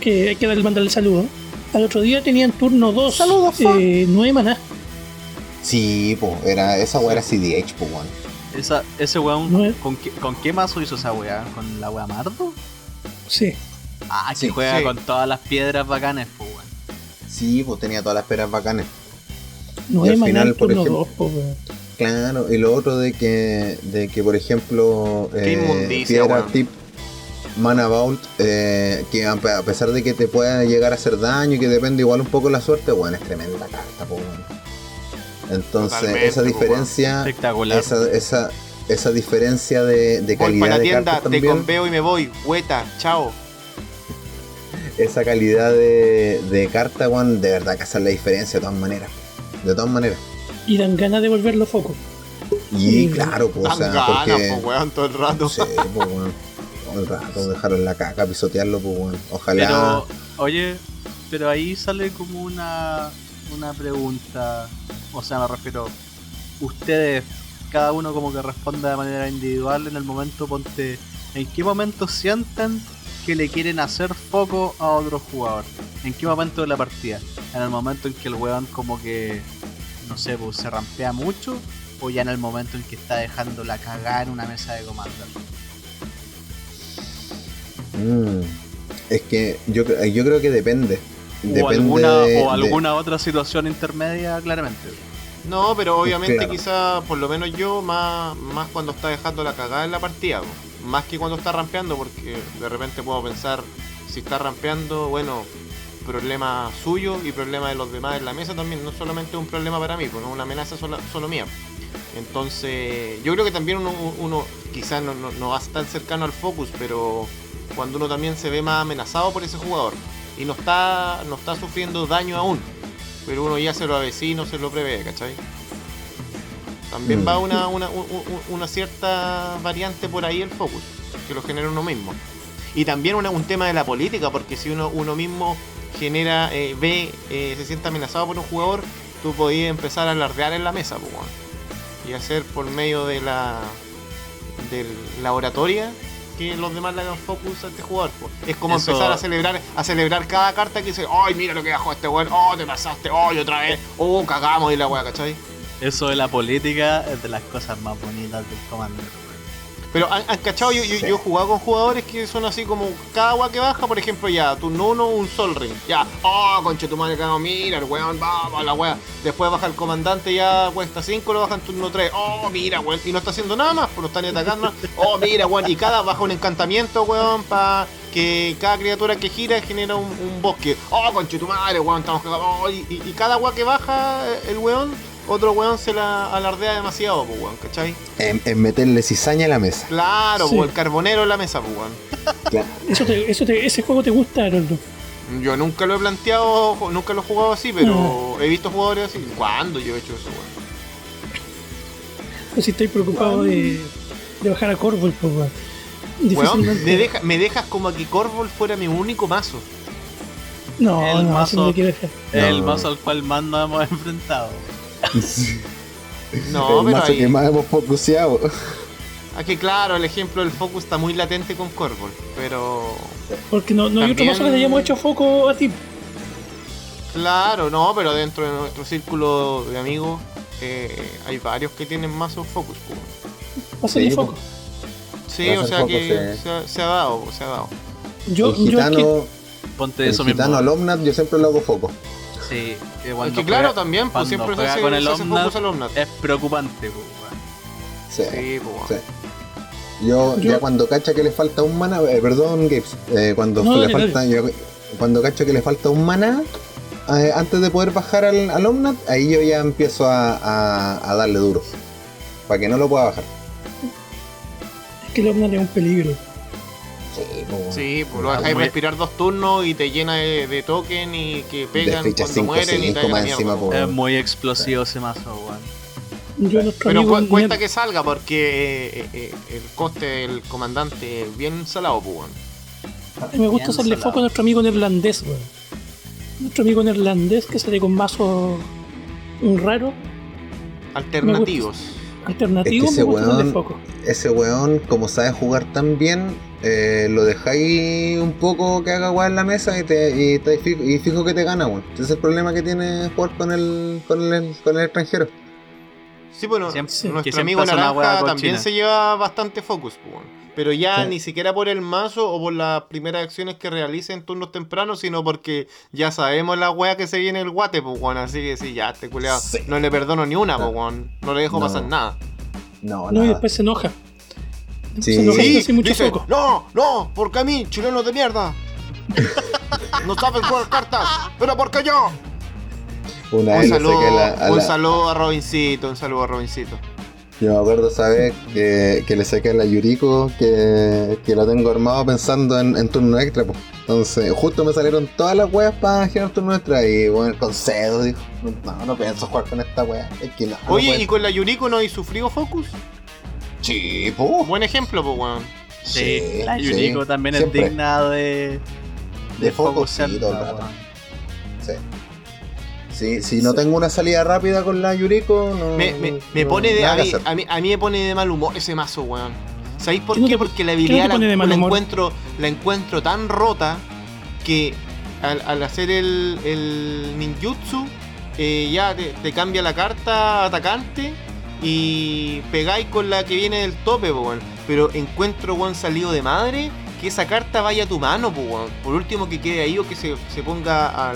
[SPEAKER 2] que hay que darle mandarle saludo, al otro día tenía en turno 2
[SPEAKER 3] Saludos,
[SPEAKER 2] eh, 9 maná.
[SPEAKER 3] Sí, pues, era, esa weá era CDH, pues, weón.
[SPEAKER 4] Esa, ese weón, ¿con qué, ¿con qué mazo hizo esa weá? ¿Con la weá Mardo?
[SPEAKER 2] Sí.
[SPEAKER 4] Ah, que
[SPEAKER 3] Sí,
[SPEAKER 4] juega
[SPEAKER 1] sí.
[SPEAKER 4] con todas las piedras bacanes, po, weón.
[SPEAKER 3] Sí, pues tenía todas las peras bacanas.
[SPEAKER 2] 9
[SPEAKER 3] al
[SPEAKER 2] maná
[SPEAKER 3] final, por ejemplo-
[SPEAKER 2] 2, po, weón.
[SPEAKER 3] Claro, y lo otro de que, de que por ejemplo,
[SPEAKER 1] Qué
[SPEAKER 3] eh, piedra tip Mana Vault, eh, que a pe- a pesar de que te pueda llegar a hacer daño y que depende igual un poco de la suerte, bueno, es tremenda carta, po, weón. Entonces,
[SPEAKER 1] Totalmente,
[SPEAKER 3] esa
[SPEAKER 1] po,
[SPEAKER 3] diferencia,
[SPEAKER 4] Espectacular.
[SPEAKER 3] esa, esa, esa diferencia de, de
[SPEAKER 1] Voy
[SPEAKER 3] calidad
[SPEAKER 1] para la
[SPEAKER 3] de
[SPEAKER 1] tienda, te
[SPEAKER 3] también,
[SPEAKER 1] conveo y me voy. Hueta, chao.
[SPEAKER 3] esa calidad de, de carta, weón, de verdad que hace la diferencia de todas maneras. De todas maneras.
[SPEAKER 2] Y dan ganas de volverlo foco.
[SPEAKER 3] Y claro, pues, o sea,
[SPEAKER 1] ganas,
[SPEAKER 3] porque...
[SPEAKER 1] po, weón, todo el rato.
[SPEAKER 3] Sí, pues, weón. Todo el rato dejarlo en la caca, pisotearlo, pues, weón. Ojalá.
[SPEAKER 4] Pero, oye, pero ahí sale como una, una pregunta. O sea, me refiero, ustedes, cada uno como que responda de manera individual en el momento, ponte, ¿en qué momento sienten que le quieren hacer foco a otro jugador? ¿En qué momento de la partida? ¿En el momento en que el weón como que, no sé, pues se rampea mucho? ¿O ya en el momento en que está dejando la cagada en una mesa de commander?
[SPEAKER 3] Mm. Es que yo, yo creo que depende.
[SPEAKER 4] O alguna,
[SPEAKER 3] de-
[SPEAKER 4] o
[SPEAKER 3] de-
[SPEAKER 4] alguna otra situación intermedia, claramente.
[SPEAKER 1] No, pero obviamente
[SPEAKER 3] Claro.
[SPEAKER 1] quizá, por lo menos yo, más, más cuando está dejando la cagada en la partida, más que cuando está rampeando, porque de repente puedo pensar, si está rampeando, bueno, problema suyo y problema de los demás en la mesa también. No solamente un problema para mí, pues no una amenaza solo, solo mía. Entonces, yo creo que también uno, uno quizás no, no, no va tan cercano al focus, pero cuando uno también se ve más amenazado por ese jugador y no está, no está sufriendo daño aún, pero uno ya se lo avecina, se lo prevé, ¿cachai? También
[SPEAKER 3] Mm.
[SPEAKER 1] va una, una, u- u- una cierta variante por ahí el focus, que lo genera uno mismo. Y también una- un tema de la política, porque si uno, uno mismo genera, eh, ve, eh, se siente amenazado por un jugador, tú podías empezar a alardear en la mesa, pues, y hacer por medio de la de la oratoria que los demás le hagan focus a este jugador. Es como
[SPEAKER 4] Eso-
[SPEAKER 1] empezar a celebrar a celebrar cada carta que dice, ¡ay, mira lo que bajó este weón! ¡Oh, te pasaste! ¡Oh, y otra vez! ¡Oh, cagamos! Y la weá, ¿cachai?
[SPEAKER 4] Eso de la política es de las cosas más bonitas del Commander.
[SPEAKER 1] Pero han, han cachado, yo, yo,
[SPEAKER 3] Sí.
[SPEAKER 1] yo he jugado con jugadores que son así como cada agua que baja, por ejemplo, ya, turno uno, un Sol Ring. Ya, oh, conche tu madre, cago, mira, el weón, vamos, la wea. Después baja el comandante, ya cuesta 5, lo baja en turno 3. Oh, mira, weón. Y no está haciendo nada más, pues lo están ni atacando. Oh, mira, weón. Y cada baja un encantamiento, weón, para que cada criatura que gira genera un, un bosque. Oh, conche tu madre, weón, estamos cagados. Oh, y, y- y cada agua que baja eh, el weón, otro weón se la alardea demasiado, pues, weón, ¿cachai?
[SPEAKER 3] En, en meterle cizaña a la mesa.
[SPEAKER 1] Claro,
[SPEAKER 2] Sí.
[SPEAKER 1] pues el carbonero en la mesa, pues, weón.
[SPEAKER 3] Claro.
[SPEAKER 2] Eso te- eso te- ese juego te gusta, Haroldo.
[SPEAKER 1] Yo nunca lo he planteado, nunca lo he jugado así, pero he visto jugadores así. ¿Cuándo yo he hecho eso, weón?
[SPEAKER 2] Pues si estoy preocupado de, de bajar a Corvol, pues, weón.
[SPEAKER 1] Me, deja- me dejas como que Corvol fuera mi único mazo.
[SPEAKER 2] No,
[SPEAKER 4] El
[SPEAKER 2] no,
[SPEAKER 4] mazo-
[SPEAKER 2] eso no me quiere dejar.
[SPEAKER 4] El
[SPEAKER 3] No.
[SPEAKER 4] mazo al cual más nos hemos enfrentado.
[SPEAKER 1] No,
[SPEAKER 3] el
[SPEAKER 1] pero
[SPEAKER 3] mazo que
[SPEAKER 1] ahí.
[SPEAKER 3] más hemos focuseado.
[SPEAKER 1] Aquí, claro, el ejemplo del focus está muy latente con Corvol, pero.
[SPEAKER 2] Porque no, no hay otro mazo que le hayamos hecho foco a ti.
[SPEAKER 1] Claro, no, pero dentro de nuestro círculo de amigos eh, hay varios que tienen mazos focus, pues.
[SPEAKER 2] Mazo de
[SPEAKER 3] Sí,
[SPEAKER 2] foco.
[SPEAKER 1] Sí, o sea
[SPEAKER 3] focus,
[SPEAKER 1] que
[SPEAKER 3] sí.
[SPEAKER 1] se, ha- se ha dado, se ha dado.
[SPEAKER 2] Yo,
[SPEAKER 3] el
[SPEAKER 2] yo es
[SPEAKER 3] gitano,
[SPEAKER 2] que
[SPEAKER 4] Ponte
[SPEAKER 3] el
[SPEAKER 4] eso
[SPEAKER 3] gitano
[SPEAKER 4] mismo.
[SPEAKER 3] al Omnat yo siempre lo hago foco.
[SPEAKER 4] Sí, que
[SPEAKER 1] Es que claro,
[SPEAKER 4] juega-
[SPEAKER 1] también, pues siempre se
[SPEAKER 4] juega con el
[SPEAKER 1] se
[SPEAKER 4] Omnat,
[SPEAKER 1] focus al Omnat.
[SPEAKER 4] Es preocupante, pues, weón.
[SPEAKER 3] Sí.
[SPEAKER 1] Sí, pues.
[SPEAKER 3] Sí. Yo,
[SPEAKER 2] Yo-
[SPEAKER 3] ya cuando cacha que le falta un mana, eh, perdón, Gibbs, eh, cuando
[SPEAKER 2] No,
[SPEAKER 3] le
[SPEAKER 2] dale,
[SPEAKER 3] falta, yo- cuando cacho que le falta un mana, eh, antes de poder bajar al, al Omnat, ahí yo ya empiezo a, a- a darle duro. Para que no lo pueda bajar.
[SPEAKER 2] es que el Omnat es un peligro.
[SPEAKER 3] Sí, pues,
[SPEAKER 1] Sí, pues lo dejáis respirar dos turnos y te llena de, de token y que pegan cuando
[SPEAKER 3] cinco,
[SPEAKER 1] mueren y te
[SPEAKER 3] encima,
[SPEAKER 1] po.
[SPEAKER 3] po.
[SPEAKER 4] Es muy explosivo ese mazo, weón.
[SPEAKER 2] Yo
[SPEAKER 1] Pero cu- cuenta que salga porque eh, eh, el coste del comandante es bien salado, pues. weón.
[SPEAKER 2] A mí me gusta
[SPEAKER 4] Bien
[SPEAKER 2] hacerle
[SPEAKER 4] salado.
[SPEAKER 2] foco a nuestro amigo neerlandés, weón. Nuestro amigo neerlandés que sale con mazo un raro,
[SPEAKER 1] Alternativos.
[SPEAKER 2] alternativo,
[SPEAKER 3] Es que ese
[SPEAKER 2] me gusta hacerle
[SPEAKER 3] weón-
[SPEAKER 2] foco.
[SPEAKER 3] Ese weón, como sabe jugar tan bien, eh, lo dejáis un poco que haga weá en la mesa y, te, y, te fijo, y fijo que te gana, weón. Ese es el problema que tiene jugar con el, con el, con el extranjero.
[SPEAKER 1] Sí, bueno,
[SPEAKER 4] Siempre-
[SPEAKER 1] nuestro amigo Naranja también se lleva bastante focus, weón. Pero ya
[SPEAKER 3] Sí.
[SPEAKER 1] ni siquiera por el mazo o por las primeras acciones que realice en turnos tempranos, sino porque ya sabemos la wea que se viene el guate, pues, weón. Así que sí, ya, este culeado.
[SPEAKER 3] Sí.
[SPEAKER 1] No le perdono ni una,
[SPEAKER 3] No.
[SPEAKER 1] pues, weón. No le dejo
[SPEAKER 3] No.
[SPEAKER 1] pasar nada.
[SPEAKER 3] No,
[SPEAKER 2] No, y
[SPEAKER 3] nada.
[SPEAKER 2] después se enoja.
[SPEAKER 3] Sí.
[SPEAKER 2] Se
[SPEAKER 1] Sí,
[SPEAKER 2] hace mucho
[SPEAKER 1] dice, no, no, porque a mí, chilenos de mierda. no sabes jugar cartas, pero porque yo.
[SPEAKER 3] Una
[SPEAKER 1] Un saludo,
[SPEAKER 3] la- a
[SPEAKER 1] un
[SPEAKER 3] la-
[SPEAKER 1] saludo a Robincito, un saludo a Robincito.
[SPEAKER 3] Yo me acuerdo esa vez que, que le saqué a la Yuriko que, que lo tengo armado pensando en, en turno extra. pues. Entonces, justo me salieron todas las weas para generar turno extra. Y bueno, con cedo dijo: No, no pienso jugar con esta wea. Es que no.
[SPEAKER 1] Oye,
[SPEAKER 3] puedo".
[SPEAKER 1] ¿y con la Yuriko no hay sufrido focus?
[SPEAKER 3] Sí, po.
[SPEAKER 1] Buen ejemplo, pues, weón.
[SPEAKER 4] Sí,
[SPEAKER 3] Sí,
[SPEAKER 4] la
[SPEAKER 3] sí.
[SPEAKER 4] Yuriko también
[SPEAKER 3] Siempre.
[SPEAKER 4] es digna de.
[SPEAKER 3] De foco,
[SPEAKER 4] focus
[SPEAKER 3] sí,
[SPEAKER 4] center,
[SPEAKER 3] todo el rato.
[SPEAKER 4] weón.
[SPEAKER 3] Sí. Sí, si no tengo una salida rápida con la Yuriko, no.
[SPEAKER 1] Me, me, me
[SPEAKER 3] no-
[SPEAKER 1] pone de. A mí, a, mí, a mí me pone de mal humor ese mazo, weón. ¿Sabéis por
[SPEAKER 2] ¿Qué
[SPEAKER 1] Porque la habilidad la,
[SPEAKER 2] de
[SPEAKER 1] encuentro, la encuentro tan rota que al, al hacer el, el ninjutsu eh, ya te, te cambia la carta atacante y pegáis con la que viene del tope, po, weón. Pero encuentro, weón, salido de madre que esa carta vaya a tu mano, po, weón. Por último que quede ahí o que se, ponga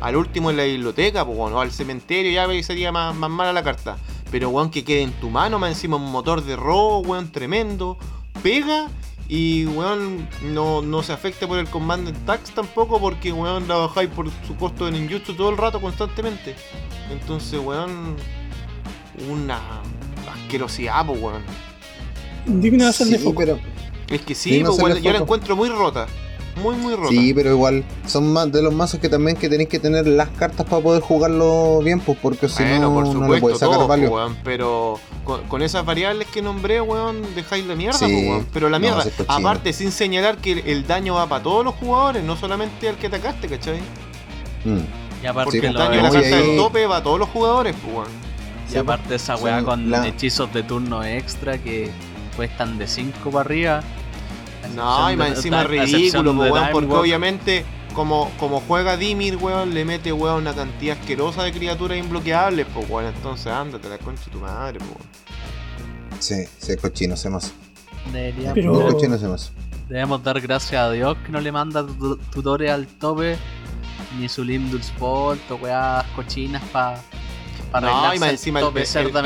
[SPEAKER 1] al, último en la biblioteca, po, weón, o al cementerio, ya sería más, más mala la carta. Pero, weón, que quede en tu mano, más encima un motor de robo, weón, tremendo. Pega Y weón, no, no se afecta por el Command Tax tampoco porque weón la bajáis por su costo de todo el rato constantemente. Entonces weón, una asquerosidad, pues weón.
[SPEAKER 2] Digna de hacerle
[SPEAKER 3] Sí,
[SPEAKER 2] foco.
[SPEAKER 3] pero,
[SPEAKER 1] Es que sí, pues,
[SPEAKER 3] se
[SPEAKER 1] weón, yo la encuentro muy rota. Muy, muy rota.
[SPEAKER 3] sí, pero igual son más de los mazos que también que tenéis que tener las cartas para poder jugarlo bien, pues porque si
[SPEAKER 1] Bueno,
[SPEAKER 3] no,
[SPEAKER 1] por
[SPEAKER 3] no le
[SPEAKER 1] supuesto,
[SPEAKER 3] puedes sacar
[SPEAKER 1] todo,
[SPEAKER 3] value.
[SPEAKER 1] pues, weón, pero con, con esas variables que nombré, weón, dejáis la mierda,
[SPEAKER 3] Sí.
[SPEAKER 1] pues, weón. Pero la mierda,
[SPEAKER 3] sí es cochino.
[SPEAKER 1] aparte, sin señalar que el, el daño va para todos los jugadores, no solamente al que atacaste, ¿cachai?
[SPEAKER 3] Mm.
[SPEAKER 4] Y aparte,
[SPEAKER 1] Porque
[SPEAKER 3] Sí,
[SPEAKER 1] el daño de la carta
[SPEAKER 3] ahí-
[SPEAKER 1] del tope va a todos los jugadores, pues, weón.
[SPEAKER 4] Y aparte esa
[SPEAKER 3] Sí,
[SPEAKER 4] weá con
[SPEAKER 3] la-
[SPEAKER 4] hechizos de turno extra que cuestan de 5 para arriba.
[SPEAKER 1] No, y más encima
[SPEAKER 4] de-
[SPEAKER 1] ridículo, pues, weón,
[SPEAKER 4] Time
[SPEAKER 1] porque
[SPEAKER 4] Walk.
[SPEAKER 1] obviamente, como, como juega Dimir, weón, le mete, weón, una cantidad asquerosa de criaturas imbloqueables, pues, weón. Entonces, ándate la concha de tu madre, pues, weón.
[SPEAKER 3] Sí, sí, es cochino ese mazo.
[SPEAKER 4] Deberíamos,
[SPEAKER 2] Pero-
[SPEAKER 3] cochino ese mazo.
[SPEAKER 4] debemos dar gracias a Dios que no le manda tu- tutores al tope, ni su Lindus Bolt o weas cochinas para pa
[SPEAKER 1] No, y más
[SPEAKER 4] el
[SPEAKER 1] encima el,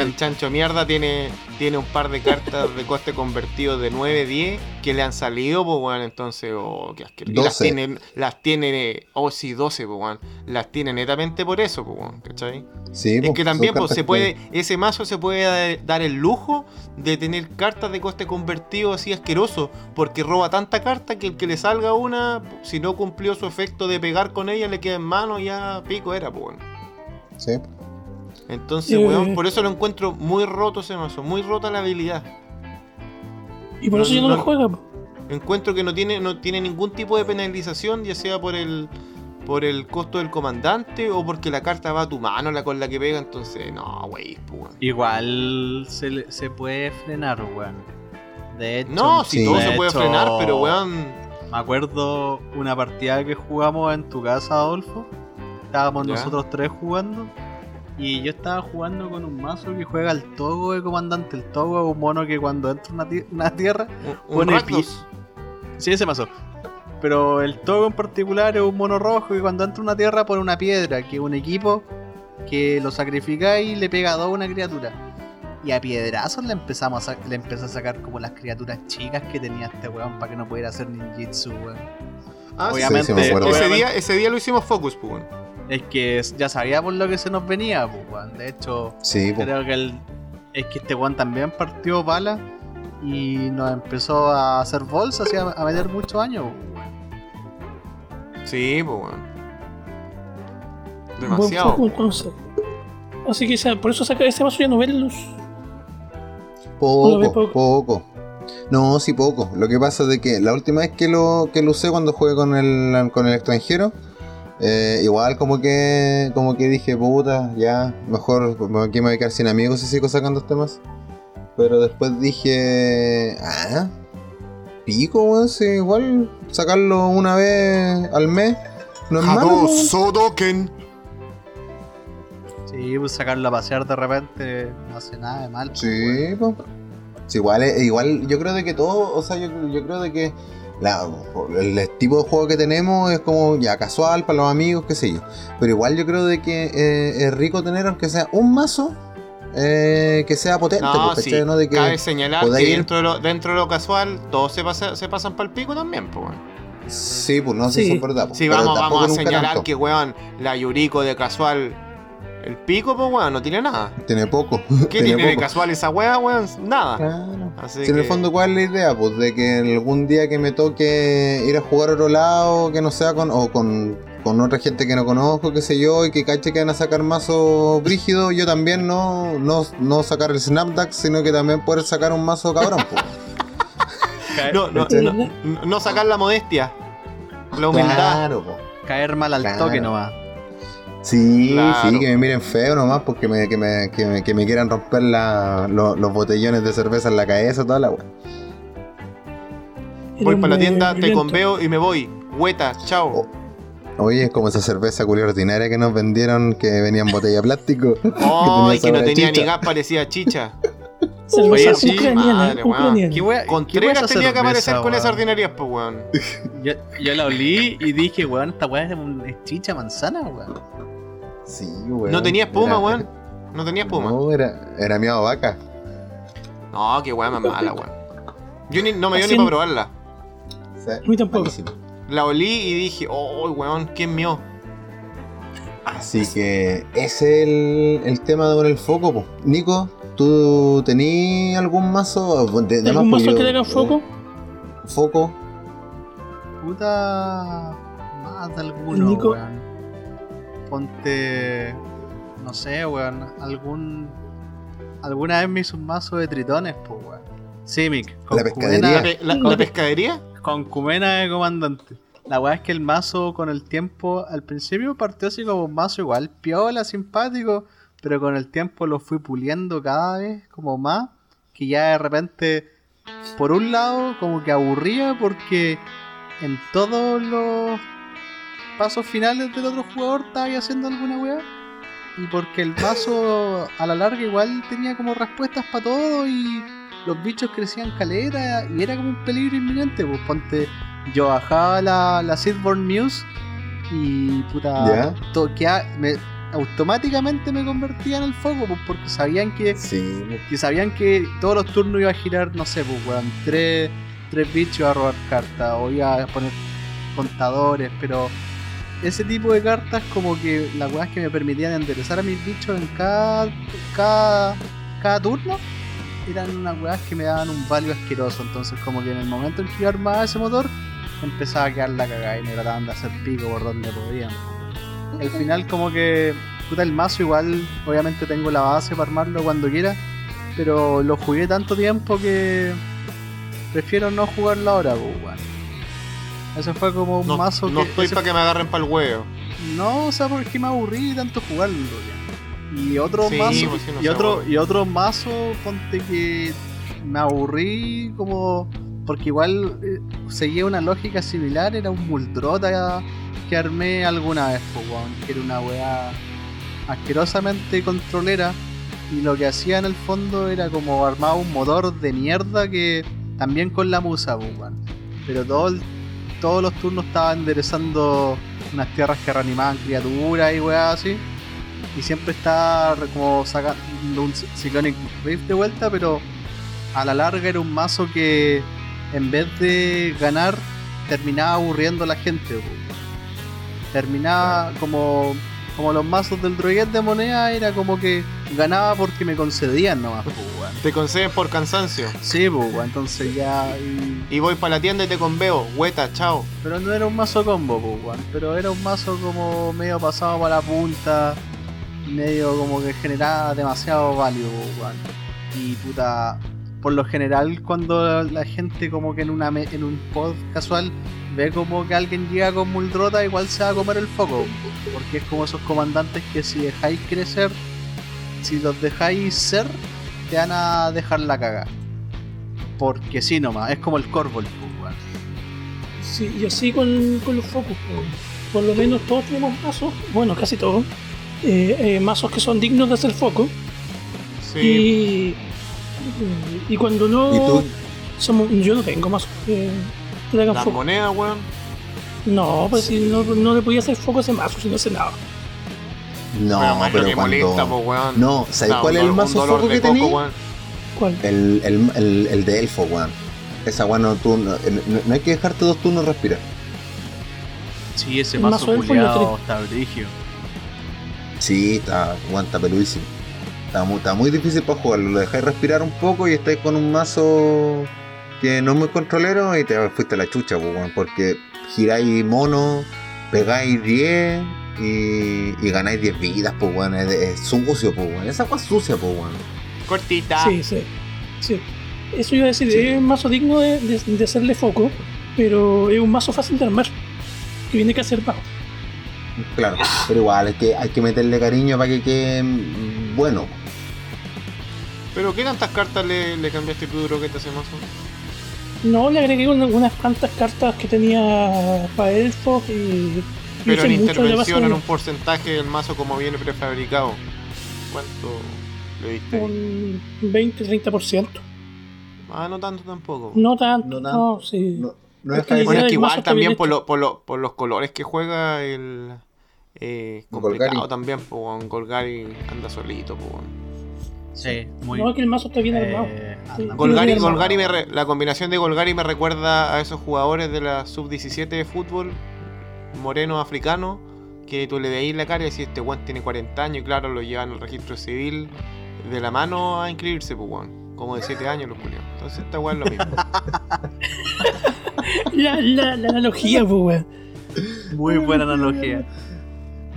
[SPEAKER 1] el- chancho mierda tiene, tiene un par de cartas de coste convertido de 9, 10 que le han salido, pues weón, entonces, oh, qué asqueroso. Las
[SPEAKER 3] 12.
[SPEAKER 1] tiene, las tiene, oh sí, 12, pues weón. Las tiene netamente por eso, pues weón, ¿cachai?
[SPEAKER 3] Sí,
[SPEAKER 1] Es que también pues, se
[SPEAKER 3] que-
[SPEAKER 1] puede, ese mazo se puede da- dar el lujo de tener cartas de coste convertido así asqueroso, porque roba tanta carta que el que le salga una, si no cumplió su efecto de pegar con ella, le queda en mano y ya pico era, pues weón.
[SPEAKER 3] Sí.
[SPEAKER 1] Entonces,
[SPEAKER 2] Eh.
[SPEAKER 1] weón, por eso lo encuentro muy roto ese mazo, muy rota la habilidad.
[SPEAKER 2] Y por
[SPEAKER 1] No,
[SPEAKER 2] eso ya no,
[SPEAKER 1] no-
[SPEAKER 2] lo juega.
[SPEAKER 1] Encuentro que no tiene, no tiene ningún tipo de penalización, ya sea por el por el costo del comandante o porque la carta va a tu mano la con la que pega, entonces, no, wey, pues, weón.
[SPEAKER 4] Igual se, le- se puede frenar, weón. De hecho,
[SPEAKER 1] No, si
[SPEAKER 3] Sí.
[SPEAKER 1] todo se puede
[SPEAKER 4] hecho,
[SPEAKER 1] frenar, pero weón.
[SPEAKER 4] Me acuerdo una partida que jugamos en tu casa, Adolfo. Estábamos
[SPEAKER 1] Ya.
[SPEAKER 4] nosotros tres jugando. Y yo estaba jugando con un mazo que juega el Togo de comandante. El Togo es un mono que cuando entra una, ti- una tierra.
[SPEAKER 1] Un, un
[SPEAKER 4] Pone
[SPEAKER 1] Rakdos.
[SPEAKER 4] Sí, ese mazo. Pero el Togo en particular es un mono rojo que cuando entra una tierra pone una piedra, que es un equipo que lo sacrifica y le pega a dos a una criatura. Y a piedrazos le empezamos a, le empezó a sacar como las criaturas chicas que tenía este weón para que no pudiera hacer ninjitsu, weón.
[SPEAKER 1] Ah, sí,
[SPEAKER 4] obviamente,
[SPEAKER 3] sí, me acuerdo.
[SPEAKER 1] ese,
[SPEAKER 4] obviamente-
[SPEAKER 1] día, ese día lo hicimos focus, pues, weón.
[SPEAKER 4] Es que ya sabíamos lo que se nos venía, pues, weón. De hecho,
[SPEAKER 3] Sí, po.
[SPEAKER 4] creo que el, es que este weón también partió bala y nos empezó a hacer bolsas y a, a meter muchos años, weón.
[SPEAKER 1] Sí, pues, weón.
[SPEAKER 2] Buen
[SPEAKER 1] Demasiado.
[SPEAKER 2] foco, entonces. Así que por eso saca ese mazo ya no ve luz.
[SPEAKER 3] Poco,
[SPEAKER 2] poco.
[SPEAKER 3] poco. No, sí, poco. Lo que pasa es de que la última vez que lo, que lo usé cuando jugué con el, con el extranjero, eh, igual como que como que dije, puta, ya, mejor aquí me voy a quedar sin amigos si sigo sacando este más. Pero después dije, ah, pico, weón, si igual sacarlo una vez al mes no es malo.
[SPEAKER 1] Sodoken.
[SPEAKER 4] Sí, pues sacarlo a pasear de repente no hace nada de mal. pues,
[SPEAKER 3] Sí, po. Sí, igual, es- igual yo creo de que todo, o sea, yo, yo creo de que la- el tipo de juego que tenemos es como ya casual para los amigos, qué sé yo. Pero igual yo creo de que eh, es rico tener, aunque sea un mazo, eh, que sea potente,
[SPEAKER 1] No,
[SPEAKER 3] pues,
[SPEAKER 1] sí.
[SPEAKER 3] ¿cachai? ¿no? De que,
[SPEAKER 1] Cabe señalar que
[SPEAKER 3] ir-
[SPEAKER 1] dentro de, lo, dentro de lo casual, todos se, pasa- se pasan para el pico también, pues.
[SPEAKER 3] Sí, pues no sé
[SPEAKER 2] Sí.
[SPEAKER 3] si es verdad. pues,
[SPEAKER 1] Sí, vamos, vamos a señalar
[SPEAKER 3] tanto.
[SPEAKER 1] que, weón, la Yuriko de casual. El pico, pues, weón, no tiene nada.
[SPEAKER 3] Tiene poco.
[SPEAKER 1] ¿Qué tiene de casual esa weá, weón? Nada.
[SPEAKER 3] Claro.
[SPEAKER 1] Así
[SPEAKER 3] Si en el fondo, ¿cuál es la idea? Pues de que algún día que me toque ir a jugar a otro lado, que no sea con, o con, con otra gente que no conozco, qué sé yo, y que cache que van a sacar mazo brígido, yo también no, no, no sacar el Snapdax, sino que también poder sacar un mazo cabrón. pues.
[SPEAKER 1] No, no, no, no sacar la modestia. La humildad.
[SPEAKER 3] Claro, pues.
[SPEAKER 4] caer mal al
[SPEAKER 3] Claro.
[SPEAKER 4] toque nomás.
[SPEAKER 3] Sí,
[SPEAKER 1] Claro.
[SPEAKER 3] sí, que me miren feo nomás, porque me, que, me, que, me, que me quieran romper la, lo- los botellones de cerveza en la cabeza, toda la weá.
[SPEAKER 1] Voy para la tienda, te conveo y me voy. Hueta, chao.
[SPEAKER 3] Oye, es como esa cerveza culia ordinaria que nos vendieron que venía en botella de plástico.
[SPEAKER 1] Ay, que
[SPEAKER 3] sabor
[SPEAKER 1] no
[SPEAKER 3] a
[SPEAKER 1] tenía ni gas, parecía chicha.
[SPEAKER 2] Cerveza
[SPEAKER 4] Oye, sí,
[SPEAKER 2] ucraniana,
[SPEAKER 1] madre, weón.
[SPEAKER 2] ucraniana.
[SPEAKER 4] ¿Qué wea-
[SPEAKER 1] Contreras tenía que aparecer con esas ordinarias, pues, weón.
[SPEAKER 4] Yo, yo la olí y dije, weón, esta weá es chicha manzana, weón.
[SPEAKER 3] Sí, weón.
[SPEAKER 1] No tenía espuma,
[SPEAKER 3] Era-
[SPEAKER 1] weón. No tenía espuma.
[SPEAKER 3] No, era, era miado vaca.
[SPEAKER 1] No, qué weá más mala, weón. Yo ni- no me dio ni para probarla.
[SPEAKER 3] Sí,
[SPEAKER 2] mí tampoco.
[SPEAKER 3] malísimo.
[SPEAKER 1] La olí y dije, oh, weón, ¿qué es mío?
[SPEAKER 3] Así que ese es el, el tema con el foco. po. Nico, ¿tú tenías algún mazo? De, de
[SPEAKER 2] ¿Algún
[SPEAKER 3] pues
[SPEAKER 2] mazo que le hagan foco?
[SPEAKER 3] eh, foco.
[SPEAKER 4] Puta. Más de alguno,
[SPEAKER 2] Nico.
[SPEAKER 4] weón. Ponte. No sé, weón. Algún. Alguna vez me hizo un mazo de tritones, pues, weón. Simic. Con
[SPEAKER 3] La pescadería.
[SPEAKER 1] ¿La,
[SPEAKER 4] Cumena,
[SPEAKER 1] la- la
[SPEAKER 2] te-
[SPEAKER 1] pescadería?
[SPEAKER 4] con Cumena de comandante. La weá es que el mazo con el tiempo. Al principio partió así como un mazo igual, piola, simpático. Pero con el tiempo lo fui puliendo cada vez como más. Que ya de repente. Por un lado, como que aburría porque en todos los pasos finales del otro jugador estaba haciendo alguna weá. Y porque el mazo a la larga igual tenía como respuestas para todo y los bichos crecían caleta y era como un peligro inminente. Pues ponte, yo bajaba la, la Muse y puta, queda- me- automáticamente me convertía en el foco pues, porque sabían que
[SPEAKER 3] Sí,
[SPEAKER 4] que sabían que todos los turnos iba a girar, no sé, pues, weón, tres, tres bichos a robar cartas o iba a poner contadores, pero ese tipo de cartas como que las weas que me permitían enderezar a mis bichos en cada, cada, cada turno eran unas weas que me daban un value asqueroso, entonces como que en el momento en que yo armaba ese motor empezaba a quedar la cagada y me trataban de hacer pico por donde podían. Al final como que puta el mazo igual, obviamente tengo la base para armarlo cuando quiera, pero lo jugué tanto tiempo que prefiero no jugarlo ahora, pues. Ese fue como un
[SPEAKER 1] No,
[SPEAKER 4] mazo
[SPEAKER 1] no
[SPEAKER 4] que
[SPEAKER 1] estoy
[SPEAKER 4] ese-
[SPEAKER 1] para que me agarren para el huevo.
[SPEAKER 4] no, o sea, porque me aburrí tanto jugarlo ya. Y otro
[SPEAKER 1] Sí,
[SPEAKER 4] mazo,
[SPEAKER 1] pues sí, no
[SPEAKER 4] y otro,
[SPEAKER 1] aburre.
[SPEAKER 4] y otro mazo, ponte que me aburrí como porque igual eh, seguía una lógica similar, era un Muldrota que armé alguna vez, pues, weón, que era una weá asquerosamente controlera y lo que hacía en el fondo era como armaba un motor de mierda que también con la musa, pues, weón. Pero todo el- todos los turnos estaba enderezando unas tierras que reanimaban criaturas y weá así. Y siempre estaba como sacando un Cy- Cyclonic Rift de vuelta, pero a la larga era un mazo que en vez de ganar terminaba aburriendo a la gente. Terminaba como, como los mazos del droguet de moneda, era como que ganaba porque me concedían nomás. weón.
[SPEAKER 1] Te conceden por cansancio.
[SPEAKER 4] Sí, pues, entonces ya... y-
[SPEAKER 1] Y voy para la tienda y te conveo. Hueta, chao.
[SPEAKER 4] Pero no era un mazo combo, pues, weón. Pero era un mazo como medio pasado para la punta. Medio como que generaba demasiado value, pues, weón. Y puta. Por lo general, cuando la gente como que en una me- en un pod casual ve como que alguien llega con Muldrota, igual se va a comer el foco. Porque es como esos comandantes que si dejáis crecer, si los dejáis ser, te van a dejar la caga. Porque sí nomás, es como el Corvol, pues, weón.
[SPEAKER 2] Sí, y así con, con los focos. po. Por lo menos todos tenemos mazos, bueno, casi todos, eh, eh, mazos que son dignos de hacer foco.
[SPEAKER 1] Sí.
[SPEAKER 2] Y, y cuando no.
[SPEAKER 3] ¿Y tú?
[SPEAKER 2] Somos, yo no tengo mazos que, le hagan foco.
[SPEAKER 1] monedas, weón.
[SPEAKER 2] No, pues si no, no le podía hacer foco a ese mazo si no hace nada.
[SPEAKER 3] No,
[SPEAKER 1] pero más
[SPEAKER 3] pero
[SPEAKER 1] lo que
[SPEAKER 3] cuando...
[SPEAKER 1] molesta, weón.
[SPEAKER 3] No, ¿sabes
[SPEAKER 1] Da
[SPEAKER 3] cuál es el foco
[SPEAKER 1] de
[SPEAKER 3] que tenía?
[SPEAKER 2] ¿Cuál?
[SPEAKER 3] El, el, el, el de elfo, weón. Esa weón no, tú, no, no- no hay que dejarte dos turnos respirar.
[SPEAKER 4] Sí, ese
[SPEAKER 2] El
[SPEAKER 4] mazo
[SPEAKER 2] mazo
[SPEAKER 4] culiado está brigio.
[SPEAKER 3] Sí, está, weón, está peludísimo. Está muy, está muy difícil para jugarlo. Lo dejáis respirar un poco y estáis con un mazo que no es muy controlero y te fuiste a la chucha, weón. Porque giráis mono, pegáis 10 y, y ganáis 10 vidas, pues, weón. Es, es sucio, pues, weón. Esa agua es sucia, pues, weón.
[SPEAKER 1] Cortita.
[SPEAKER 2] Sí, sí, sí. Eso iba a decir,
[SPEAKER 3] Sí.
[SPEAKER 2] es un mazo digno de, de- de hacerle foco, pero es un mazo fácil de armar. Que viene que hacer bajo.
[SPEAKER 3] Claro, pero igual es que hay que meterle cariño para que quede mm, bueno.
[SPEAKER 1] Pero ¿qué tantas cartas le, le cambiaste tu drogueta a ese mazo?
[SPEAKER 2] No, le agregué una- unas cuantas cartas que tenía para elfos y.
[SPEAKER 1] Pero en intervención, en un porcentaje del mazo como viene prefabricado. ¿Cuánto le diste?
[SPEAKER 2] un 20-30%.
[SPEAKER 1] Ah, no tanto tampoco.
[SPEAKER 2] No tanto,
[SPEAKER 3] No
[SPEAKER 2] no,
[SPEAKER 3] tanto.
[SPEAKER 2] sí.
[SPEAKER 3] No, no
[SPEAKER 2] Es
[SPEAKER 3] es
[SPEAKER 2] que
[SPEAKER 1] Bueno, es que igual también por, lo- por, lo- por los colores que juega el... Eh,
[SPEAKER 3] Golgari.
[SPEAKER 1] complicado también, pues Golgari anda solito, pues.
[SPEAKER 4] Sí, muy
[SPEAKER 2] No, que el mazo está bien armado.
[SPEAKER 4] eh,
[SPEAKER 2] Sí.
[SPEAKER 1] Golgari, Golgari me re- la combinación de Golgari me recuerda a esos jugadores de la sub-17 de fútbol, morenos africanos, que tú le veís la cara y decís, este weón tiene 40 años y claro, lo llevan al registro civil de la mano a inscribirse, pues weón. Como de 7 años los culiados. Entonces esta weón es lo mismo.
[SPEAKER 2] La, la, la analogía, pues, weón.
[SPEAKER 4] Muy buena analogía.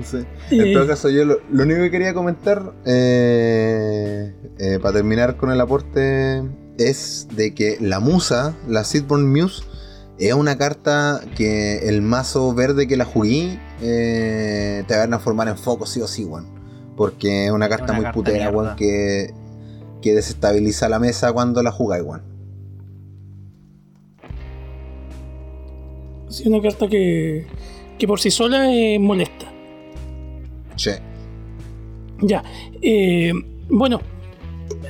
[SPEAKER 3] Sí. En todo caso, yo lo, lo único que quería comentar, eh, eh, para terminar con el aporte, es de que la musa, la Seedborn Muse, es una carta que el mazo verde que la jugué eh, te van a formar en foco sí o sí, weón. Porque es una carta
[SPEAKER 4] una
[SPEAKER 3] muy
[SPEAKER 4] carta
[SPEAKER 3] putera, weón, que, que desestabiliza la mesa cuando la jugáis, weón.
[SPEAKER 2] sí, una carta que, que por sí sola es molesta.
[SPEAKER 3] Che.
[SPEAKER 2] Ya. eh, bueno,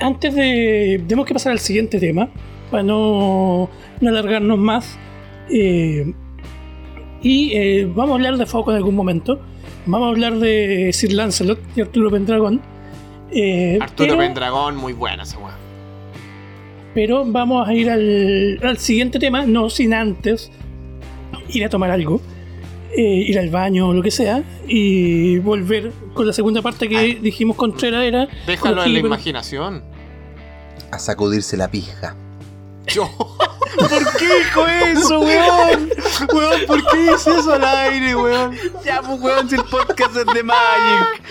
[SPEAKER 2] antes de. Tenemos que pasar al siguiente tema. Para no, no alargarnos más. Eh, y eh, vamos a hablar de Foco en algún momento. Vamos a hablar de Sir Lancelot y Arturo Pendragón. eh,
[SPEAKER 1] Arturo
[SPEAKER 2] pero-
[SPEAKER 1] Pendragón, muy buena esa weón.
[SPEAKER 2] Pero vamos a ir al, al siguiente tema, no sin antes ir a tomar algo, eh, ir al baño o lo que sea, y volver con la segunda parte que dijimos Contreras era.
[SPEAKER 1] Déjalo en la imaginación.
[SPEAKER 3] A sacudirse la pija.
[SPEAKER 1] Yo. ¿Por qué dijo eso, weón? Weón, ¿por qué dice eso al aire, weón?
[SPEAKER 4] Ya, pues, weón, si el podcast es de Magic.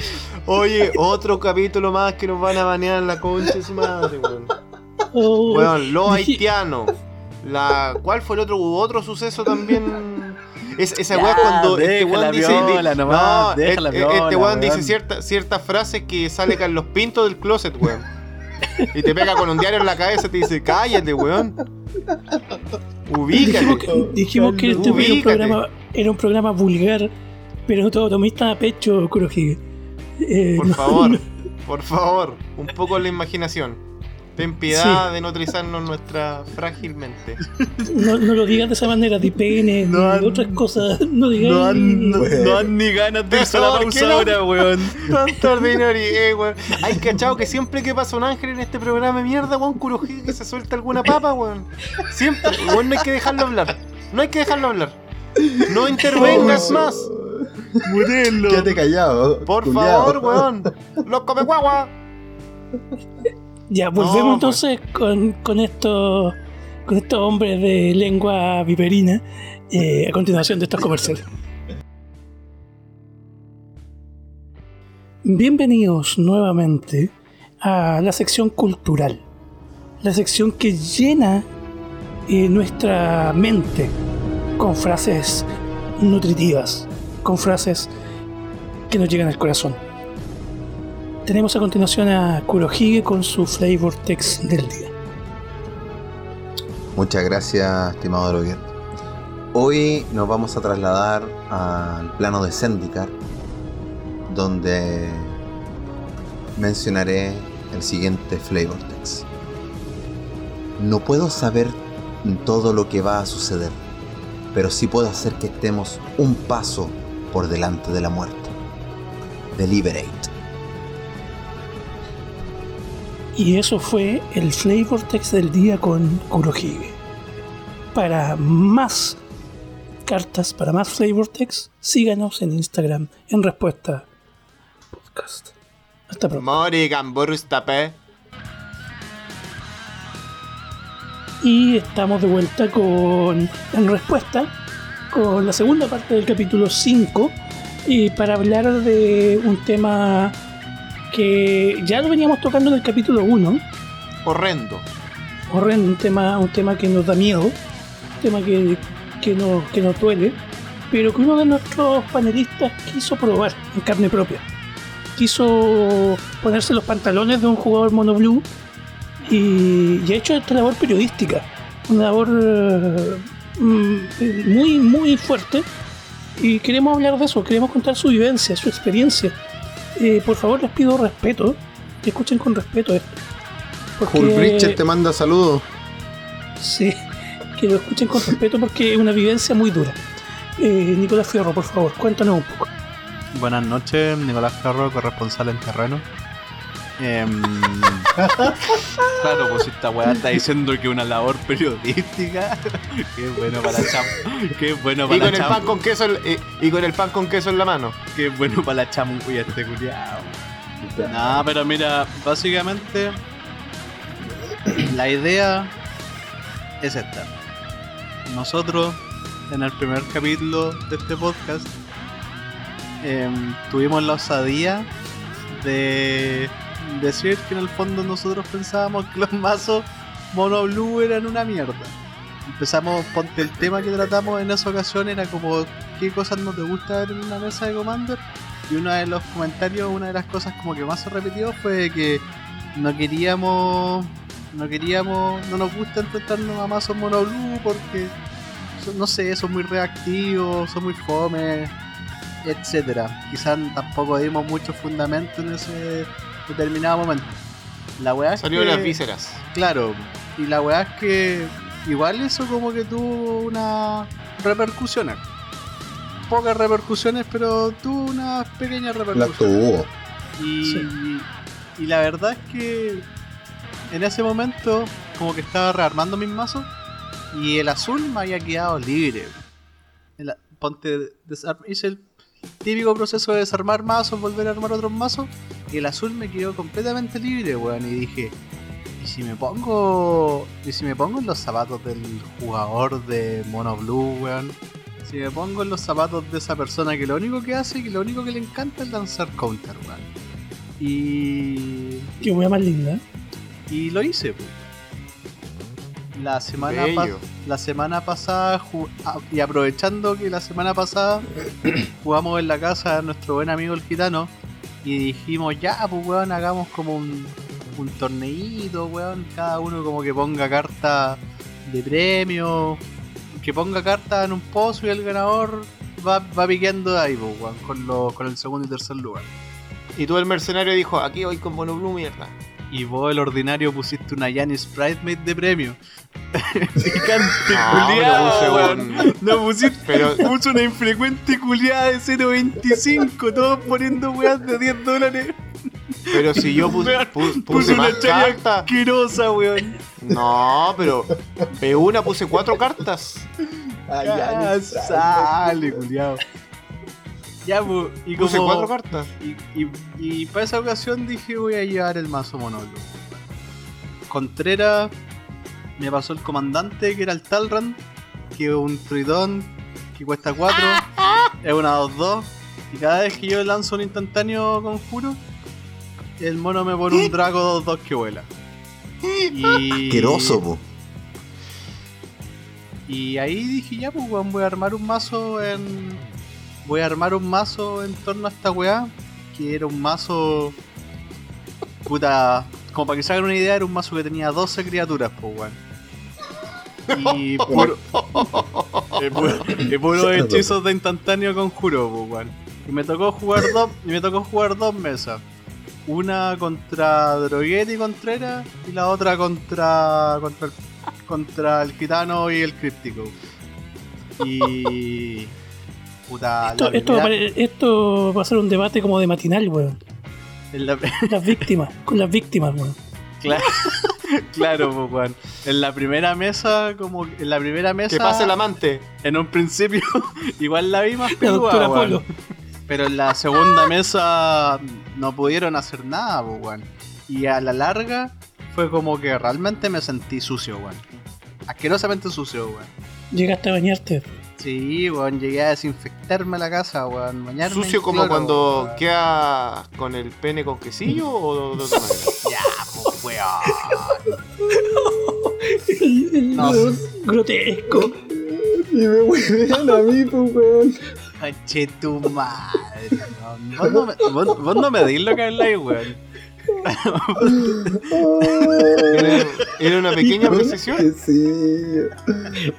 [SPEAKER 1] Oye, otro capítulo más que nos van a banear la concha de su madre, weón.
[SPEAKER 2] Oh,
[SPEAKER 1] Weón, lo
[SPEAKER 2] dije-
[SPEAKER 1] haitiano. La, ¿Cuál fue el otro? Hubo otro suceso también. Es, esa weá cuando este weón dice.
[SPEAKER 4] viola nomás,
[SPEAKER 1] no,
[SPEAKER 4] viola,
[SPEAKER 1] este weón dice cierta- ciertas frases que sale Carlos Pinto del closet, weón. Y te pega con un diario en la cabeza y te dice, cállate, weón.
[SPEAKER 2] dijimos
[SPEAKER 1] Ubícate.
[SPEAKER 2] que, dijimos que este era un, programa, era un programa vulgar, pero no todo tomista a pecho, Kurohige. Eh,
[SPEAKER 1] Por
[SPEAKER 2] no-
[SPEAKER 1] favor, por favor, un poco la imaginación. Ten piedad de no utilizarnos nuestra frágilmente.
[SPEAKER 2] No, no lo digas de esa manera, de pene,
[SPEAKER 4] No
[SPEAKER 2] de otras cosas. No digas.
[SPEAKER 4] No han, no, no han ni ganas de a la
[SPEAKER 1] ¿Por qué
[SPEAKER 4] pausa
[SPEAKER 1] no?
[SPEAKER 4] ahora, weón.
[SPEAKER 1] Tanto ordinario, eh, weón. Hay cachado que siempre que pasa un ángel en este programa de mierda, weón, Kurohige que se suelta alguna papa, weón. Siempre, weón, no hay que dejarlo hablar. No hay que dejarlo hablar. No intervengas más.
[SPEAKER 4] Murelo.
[SPEAKER 3] Quédate callado.
[SPEAKER 1] Por
[SPEAKER 3] culiao.
[SPEAKER 1] favor, weón. Los come guagua.
[SPEAKER 2] Ya, volvemos
[SPEAKER 1] No, pues.
[SPEAKER 2] entonces con, con estos con estos hombres de lengua viperina eh, a continuación de estos comerciales. Bienvenidos nuevamente a la sección cultural, la sección que llena eh, nuestra mente con frases nutritivas, con frases que nos llegan al corazón. Tenemos a continuación a Kurohige con su flavor text del día.
[SPEAKER 3] Muchas gracias, estimado Droguet. Hoy nos vamos a trasladar al plano de Zendikar, donde mencionaré el siguiente flavor text. No puedo saber todo lo que va a suceder, pero sí puedo hacer que estemos un paso por delante de la muerte. Deliberate.
[SPEAKER 2] Y eso fue el flavor text del día con Kurohige. Para más cartas, para más flavor text, síganos en Instagram en respuesta podcast. Hasta pronto.
[SPEAKER 1] Mori Tapé.
[SPEAKER 2] Y estamos de vuelta con en respuesta con la segunda parte del capítulo 5 y para hablar de un tema que ya lo veníamos tocando en el capítulo 1,
[SPEAKER 1] Horrendo.
[SPEAKER 2] horrendo, un tema, un tema que nos da miedo, un tema que, que, nos, que nos duele, pero que uno de nuestros panelistas quiso probar en carne propia. Quiso ponerse los pantalones de un jugador mono blue y, y ha hecho esta labor periodística, una labor eh, mm, muy, muy fuerte. Y queremos hablar de eso, queremos contar su vivencia, su experiencia. Eh, por favor, les pido respeto, que escuchen con respeto esto. Porque-
[SPEAKER 3] Bridger te manda saludos.
[SPEAKER 2] Sí, que lo escuchen con respeto porque es una vivencia muy dura. Eh, Nicolás Fierro, por favor, cuéntanos un poco.
[SPEAKER 4] Buenas noches, Nicolás Ferro, corresponsal en terreno. Em, claro, pues esta weá está diciendo que una labor periodística. Qué bueno para la cham. Qué bueno
[SPEAKER 1] Y
[SPEAKER 4] para
[SPEAKER 1] con
[SPEAKER 4] la
[SPEAKER 1] el pan con queso en- eh, y con el pan con queso en la mano.
[SPEAKER 4] Qué bueno para la chamuya este culiao. No, pero mira, básicamente la idea es esta. Nosotros, en el primer capítulo de este podcast, em, tuvimos la osadía de decir que en el fondo nosotros pensábamos que los mazos mono blue eran una mierda. Empezamos, ponte el tema que tratamos en esa ocasión era como qué cosas no te gusta ver en una mesa de Commander y uno de los comentarios, una de las cosas como que más se repitió fue que no queríamos, no queríamos, no nos gusta enfrentarnos a mazos mono blue porque, no sé, son muy reactivos, son muy fome, etcétera. Quizás tampoco dimos mucho fundamento en ese determinado momento. La weá es
[SPEAKER 1] Salió de
[SPEAKER 4] que-
[SPEAKER 1] las vísceras.
[SPEAKER 4] Claro, y la weá es que igual eso como que tuvo una repercusiones. Pocas repercusiones, pero tuvo unas pequeñas
[SPEAKER 3] La
[SPEAKER 4] repercusiones.
[SPEAKER 3] tuvo.
[SPEAKER 4] Y,
[SPEAKER 2] Sí.
[SPEAKER 4] y la verdad es que en ese momento como que estaba rearmando mis mazos y el azul me había quedado libre. El- ponte, hice el típico proceso de desarmar mazos, volver a armar otros mazos el azul me quedó completamente libre, weón. Y dije, ¿y si me pongo, y si me pongo en los zapatos del jugador de Mono Blue, weón? Si me pongo en los zapatos de esa persona que lo único que hace, que lo único que le encanta es lanzar counter, weón. Y
[SPEAKER 2] Qué wea más linda.
[SPEAKER 4] y lo hice. po. La semana, la semana pasada, y aprovechando que la semana pasada jugamos en la casa de nuestro buen amigo el gitano, y dijimos, ya, pues weón, hagamos como un, un torneito, weón, cada uno como que ponga carta de premio, que ponga carta en un pozo y el ganador va, va piqueando ahí, pues, weón, con, lo- con el segundo y tercer lugar.
[SPEAKER 1] Y tú el mercenario dijo, aquí voy con Mono Blue, mierda.
[SPEAKER 4] Y vos, el ordinario, pusiste una Yanis Pridemate de premio. Picante,
[SPEAKER 1] No,
[SPEAKER 4] culiado,
[SPEAKER 1] no puse
[SPEAKER 4] weón.
[SPEAKER 1] un-
[SPEAKER 4] No pusiste,
[SPEAKER 1] Pero-
[SPEAKER 4] puso una infrecuente culiada de 0.25, todos poniendo weas de 10 dólares.
[SPEAKER 1] Pero si yo puse, puse
[SPEAKER 4] una chaya
[SPEAKER 1] cartas.
[SPEAKER 4] asquerosa, weón.
[SPEAKER 1] No, pero de una puse cuatro cartas.
[SPEAKER 4] Ah, sale, culiado. Ya, pues, y
[SPEAKER 1] Puse
[SPEAKER 4] como...
[SPEAKER 1] cuatro cartas.
[SPEAKER 4] Y, y, y para esa ocasión dije voy a llevar el mazo monólogo. Contreras me pasó el comandante que era el Talrand, que es un tritón que cuesta 4, es una 2-2, y cada vez que yo lanzo un instantáneo conjuro, el mono me pone un drago 2-2 que vuela. Y,
[SPEAKER 3] Asqueroso, po.
[SPEAKER 4] y ahí dije, ya, pues, voy a armar un mazo en. Voy a armar un mazo en torno a esta weá. Que era un mazo. Puta. Como para que se hagan una idea, era un mazo que tenía 12 criaturas, pues, weón. Y puro. y puro, y puros hechizos de instantáneo conjuro, pues, weón. Y me tocó jugar dos. Y me tocó jugar dos mesas. Una contra Droguetti y Contreras y la otra contra. contra el contra el gitano y el críptico. Y. Puta,
[SPEAKER 2] Esto,
[SPEAKER 4] la
[SPEAKER 2] esto, va a
[SPEAKER 4] primera-
[SPEAKER 2] pare- esto va a ser un debate como de matinal, weón.
[SPEAKER 4] la-
[SPEAKER 2] Las víctimas, con las víctimas, weón.
[SPEAKER 4] Cla- claro, pues, weón. En la primera mesa, como en la primera mesa.
[SPEAKER 1] Que pase el amante.
[SPEAKER 4] En un principio, igual la vi más weón. Pero en la segunda mesa no pudieron hacer nada, pues, weón. Y a la larga fue como que realmente me sentí sucio, weón. Asquerosamente sucio, weón.
[SPEAKER 2] Llegaste a bañarte.
[SPEAKER 4] Sí, weón, llegué a desinfectarme la casa, weón. Bañarme
[SPEAKER 1] Sucio como
[SPEAKER 4] cloro,
[SPEAKER 1] cuando
[SPEAKER 4] weón.
[SPEAKER 1] queda con el pene con quesillo o de otra manera.
[SPEAKER 4] Ya, pues, weón. No.
[SPEAKER 2] weón grotesco.
[SPEAKER 3] Y me huevean a mí, pues, weón.
[SPEAKER 4] Conche tu madre, weón. Vos no me, vos, vos no me dis lo que habláis, weón.
[SPEAKER 1] Era, era una pequeña precisión.
[SPEAKER 3] Sí.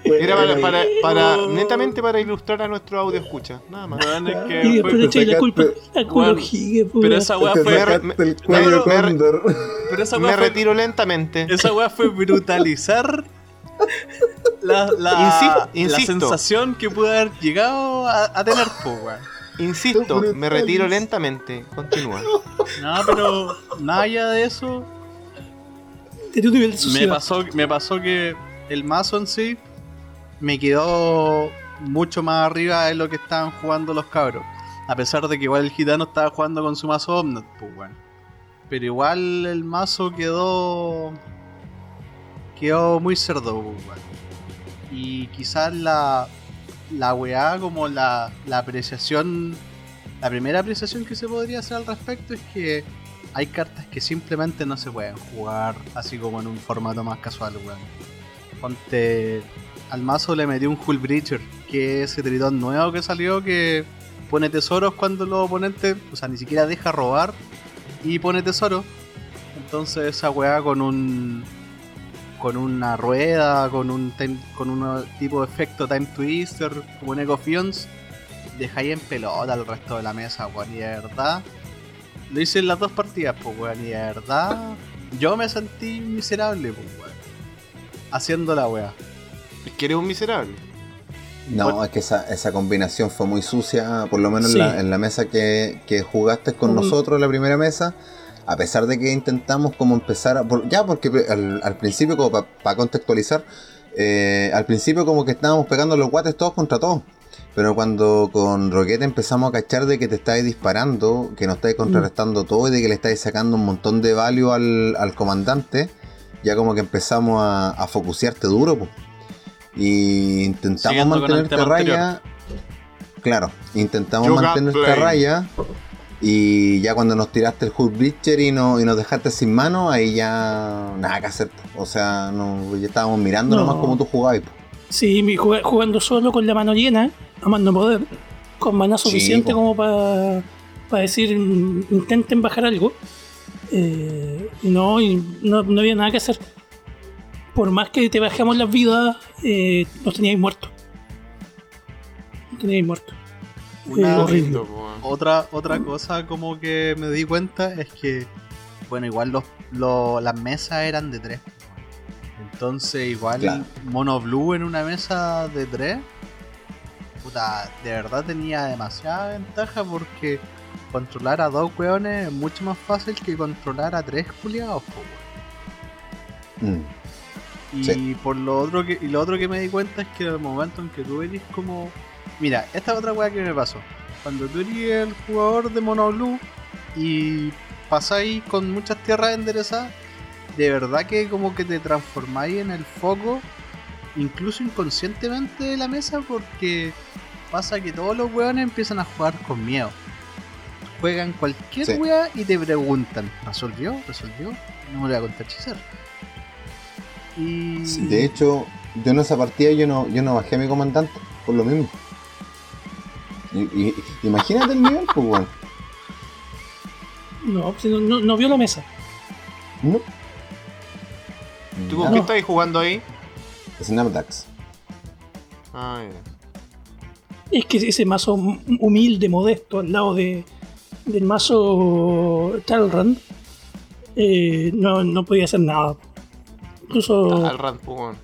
[SPEAKER 1] Era para, para, para-
[SPEAKER 4] Oh.
[SPEAKER 1] netamente para ilustrar a nuestro audio escucha, nada más.
[SPEAKER 4] Weón, es
[SPEAKER 2] Y
[SPEAKER 4] que
[SPEAKER 2] después le
[SPEAKER 4] fue,
[SPEAKER 2] echáis la culpa
[SPEAKER 4] pero esa weá fue.
[SPEAKER 3] el
[SPEAKER 1] me-
[SPEAKER 3] cuello
[SPEAKER 1] me-
[SPEAKER 3] cóndor.
[SPEAKER 4] Pero esa
[SPEAKER 1] Me
[SPEAKER 4] weá fue,
[SPEAKER 1] retiro lentamente.
[SPEAKER 4] esa weá fue brutalizar la, la,
[SPEAKER 1] Insi-
[SPEAKER 4] la
[SPEAKER 1] insisto.
[SPEAKER 4] sensación que pude haber llegado a, a tener, po.
[SPEAKER 1] Insisto, me retiro lentamente. Continúa.
[SPEAKER 4] No, pero nada allá de eso, pasó, me pasó que el mazo en sí me quedó mucho más arriba de lo que estaban jugando los cabros. A pesar de que igual el gitano estaba jugando con su mazo Omnat, pues bueno. Pero igual el mazo quedó. quedó muy cerdo, pues bueno. Y quizás la. La weá, como la, la apreciación. La primera apreciación que se podría hacer al respecto es que hay cartas que simplemente no se pueden jugar así como en un formato más casual, weón. Al mazo le metí un Hull Breacher, que es ese tritón nuevo que salió que pone tesoros cuando los oponentes, o sea, ni siquiera deja robar y pone tesoros. Entonces esa weá con un. Con una rueda, con un time- con un tipo de efecto Time Twister, como un Echo Fions, dejáis en pelota al resto de la mesa, weón. Y de verdad, lo hice en las dos partidas, pues, weón. Y de verdad, yo me sentí miserable, pues, weón. Haciendo la weá.
[SPEAKER 1] Es que eres un miserable.
[SPEAKER 3] No, es que esa, esa combinación fue muy sucia, por lo menos
[SPEAKER 2] Sí.
[SPEAKER 3] en, la, en la mesa que, que jugaste con
[SPEAKER 2] Mm.
[SPEAKER 3] nosotros, la primera mesa. A pesar de que intentamos como empezar a... por- ya, porque al, al principio, como para contextualizar, eh, al principio como que estábamos pegando los guates todos contra todos. Pero cuando con Roquete empezamos a cachar de que te estáis disparando, que nos estáis contrarrestando todo y de que le estáis sacando un montón de value al, al comandante, ya como que empezamos a, a focusearte duro, pues. Y intentamos
[SPEAKER 4] Siguiendo
[SPEAKER 3] mantenerte raya. Claro, intentamos
[SPEAKER 1] You
[SPEAKER 3] mantenerte raya. Y ya cuando nos tiraste el Hood Breacher y, no, y nos dejaste sin mano, ahí ya nada que hacer. O sea, no, ya estábamos mirando
[SPEAKER 2] No.
[SPEAKER 3] nomás como tú jugabas.
[SPEAKER 2] Sí, jugando solo con la mano llena, a más no poder, con maná suficiente como para decir "Mm, intenten bajar algo. Eh, y no, y no, no había nada que hacer. Por más que te bajamos las vidas, eh, nos teníais muertos. Nos teníais muertos.
[SPEAKER 4] Una-
[SPEAKER 1] po, weón.
[SPEAKER 4] Otra, otra cosa como que me di cuenta es que, bueno, igual los, los- las mesas eran de tres. Entonces, igual
[SPEAKER 3] Claro.
[SPEAKER 4] Mono Blue en una mesa de tres, puta, de verdad tenía demasiada ventaja porque controlar a dos weones es mucho más fácil que controlar a tres culiados.
[SPEAKER 3] Mm.
[SPEAKER 4] Y
[SPEAKER 3] Sí.
[SPEAKER 4] por lo otro que y lo otro que me di cuenta es que el momento en que tú eres como mira, esta es otra weá que me pasó. Cuando tú eres el jugador de Mono Blue y pasáis con muchas tierras enderezadas, de verdad que como que te transformáis en el foco, incluso inconscientemente de la mesa, porque pasa que todos los weones empiezan a jugar con miedo. Juegan cualquier
[SPEAKER 3] Sí.
[SPEAKER 4] weá y te preguntan, ¿resolvió? ¿Resolvió? No me lo voy a contar hechicero. Y...
[SPEAKER 3] De hecho, yo en esa partida yo no, yo no bajé a mi comandante, por lo mismo. Y, y- imagínate el nivel, pues, weón.
[SPEAKER 2] No, si no, no- no vio la mesa.
[SPEAKER 3] No.
[SPEAKER 1] ¿Tú con qué estáis jugando ahí?
[SPEAKER 3] Snapdax.
[SPEAKER 1] Ah.
[SPEAKER 2] Es que ese mazo humilde, modesto, al lado de, del mazo Talrand, eh, no, no podía hacer nada. Incluso.
[SPEAKER 1] Al Rand, po, weón.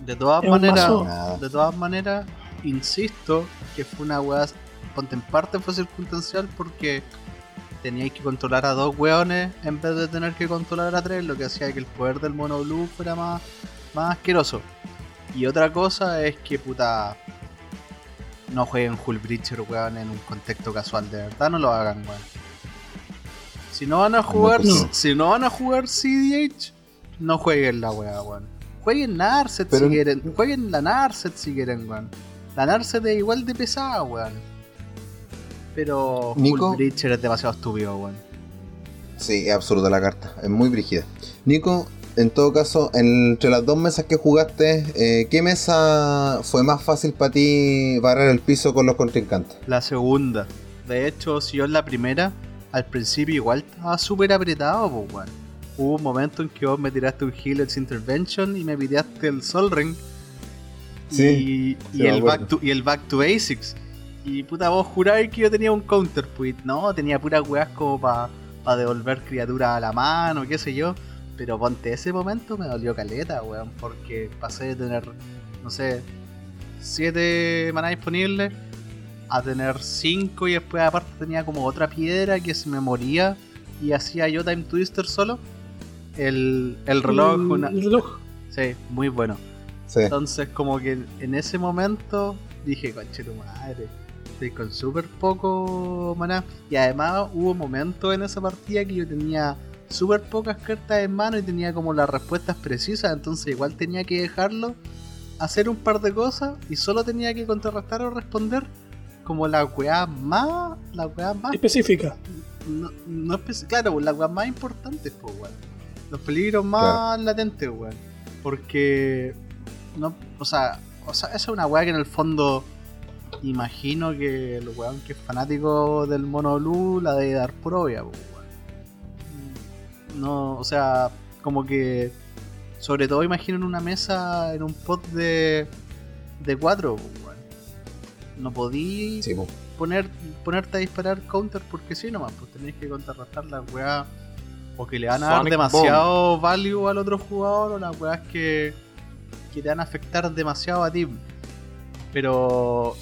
[SPEAKER 4] De todas maneras,
[SPEAKER 2] mazo-
[SPEAKER 4] de todas maneras, insisto que fue una weá, ponte en parte fue circunstancial porque teníais que controlar a dos weones en vez de tener que controlar a tres, lo que hacía que el poder del mono blue fuera más, más asqueroso. Y otra cosa es que puta no jueguen Hull Breacher weón en un contexto casual, de verdad no lo hagan weón. Si no van a jugar,
[SPEAKER 3] No.
[SPEAKER 4] si no van a jugar CDH, no jueguen la weá, weón. Jueguen Narset
[SPEAKER 3] Pero-
[SPEAKER 4] si quieren, jueguen la Narset si quieren, weón. La Narset es igual de pesada, weón. Pero
[SPEAKER 3] Nico-
[SPEAKER 4] Breacher es demasiado estúpido, weón.
[SPEAKER 3] Sí, es absurda la carta, es muy brígida. Nico, en todo caso, entre las dos mesas que jugaste, eh, ¿qué mesa fue más fácil para ti barrer el piso con los contrincantes?
[SPEAKER 4] La segunda. De hecho, si yo en la primera, al principio igual estaba súper apretado, pues, weón. Hubo un momento en que vos me tiraste un Healer's Intervention y me piteaste el Sol Ring.
[SPEAKER 3] Sí,
[SPEAKER 4] y, el back to, y el Back to Basics. Y puta, vos juráis que yo tenía un counterpoint. No, tenía puras weas como para devolver criaturas a la mano, qué sé yo. Pero ponte ese momento me dolió caleta, weón. Porque pasé de tener, no sé, 7 maná disponibles a tener 5 y después aparte tenía como otra piedra que se me moría y hacía yo Time Twister solo. El, el reloj,
[SPEAKER 2] El-
[SPEAKER 4] una-
[SPEAKER 2] el reloj.
[SPEAKER 4] sí, muy bueno.
[SPEAKER 3] Sí.
[SPEAKER 4] Entonces, como que en ese momento dije, conche tu madre, estoy con súper poco maná. Y además hubo momentos en esa partida que yo tenía súper pocas cartas en mano y tenía como las respuestas precisas. Entonces, igual tenía que dejarlo, hacer un par de cosas y solo tenía que contrarrestar o responder como la weá más. La weá más
[SPEAKER 2] Específica.
[SPEAKER 4] no, no espe- claro, las weas más importantes, pues, weón. Los peligros más latentes, weón. Porque, no, o sea, o sea, esa es una wea que en el fondo imagino que el weón que es fanático del mono blue la debe dar por obvia, pues, weón. No, o sea, como que, sobre todo imagino en una mesa, en un pot de, de cuatro, weón. No podí
[SPEAKER 3] Sí,
[SPEAKER 4] poner, ponerte a disparar counter porque sí nomás, pues tenéis que contrarrestar las weas o que le van a dar demasiado value al otro jugador o las weas que, que te van a afectar demasiado a ti. Pero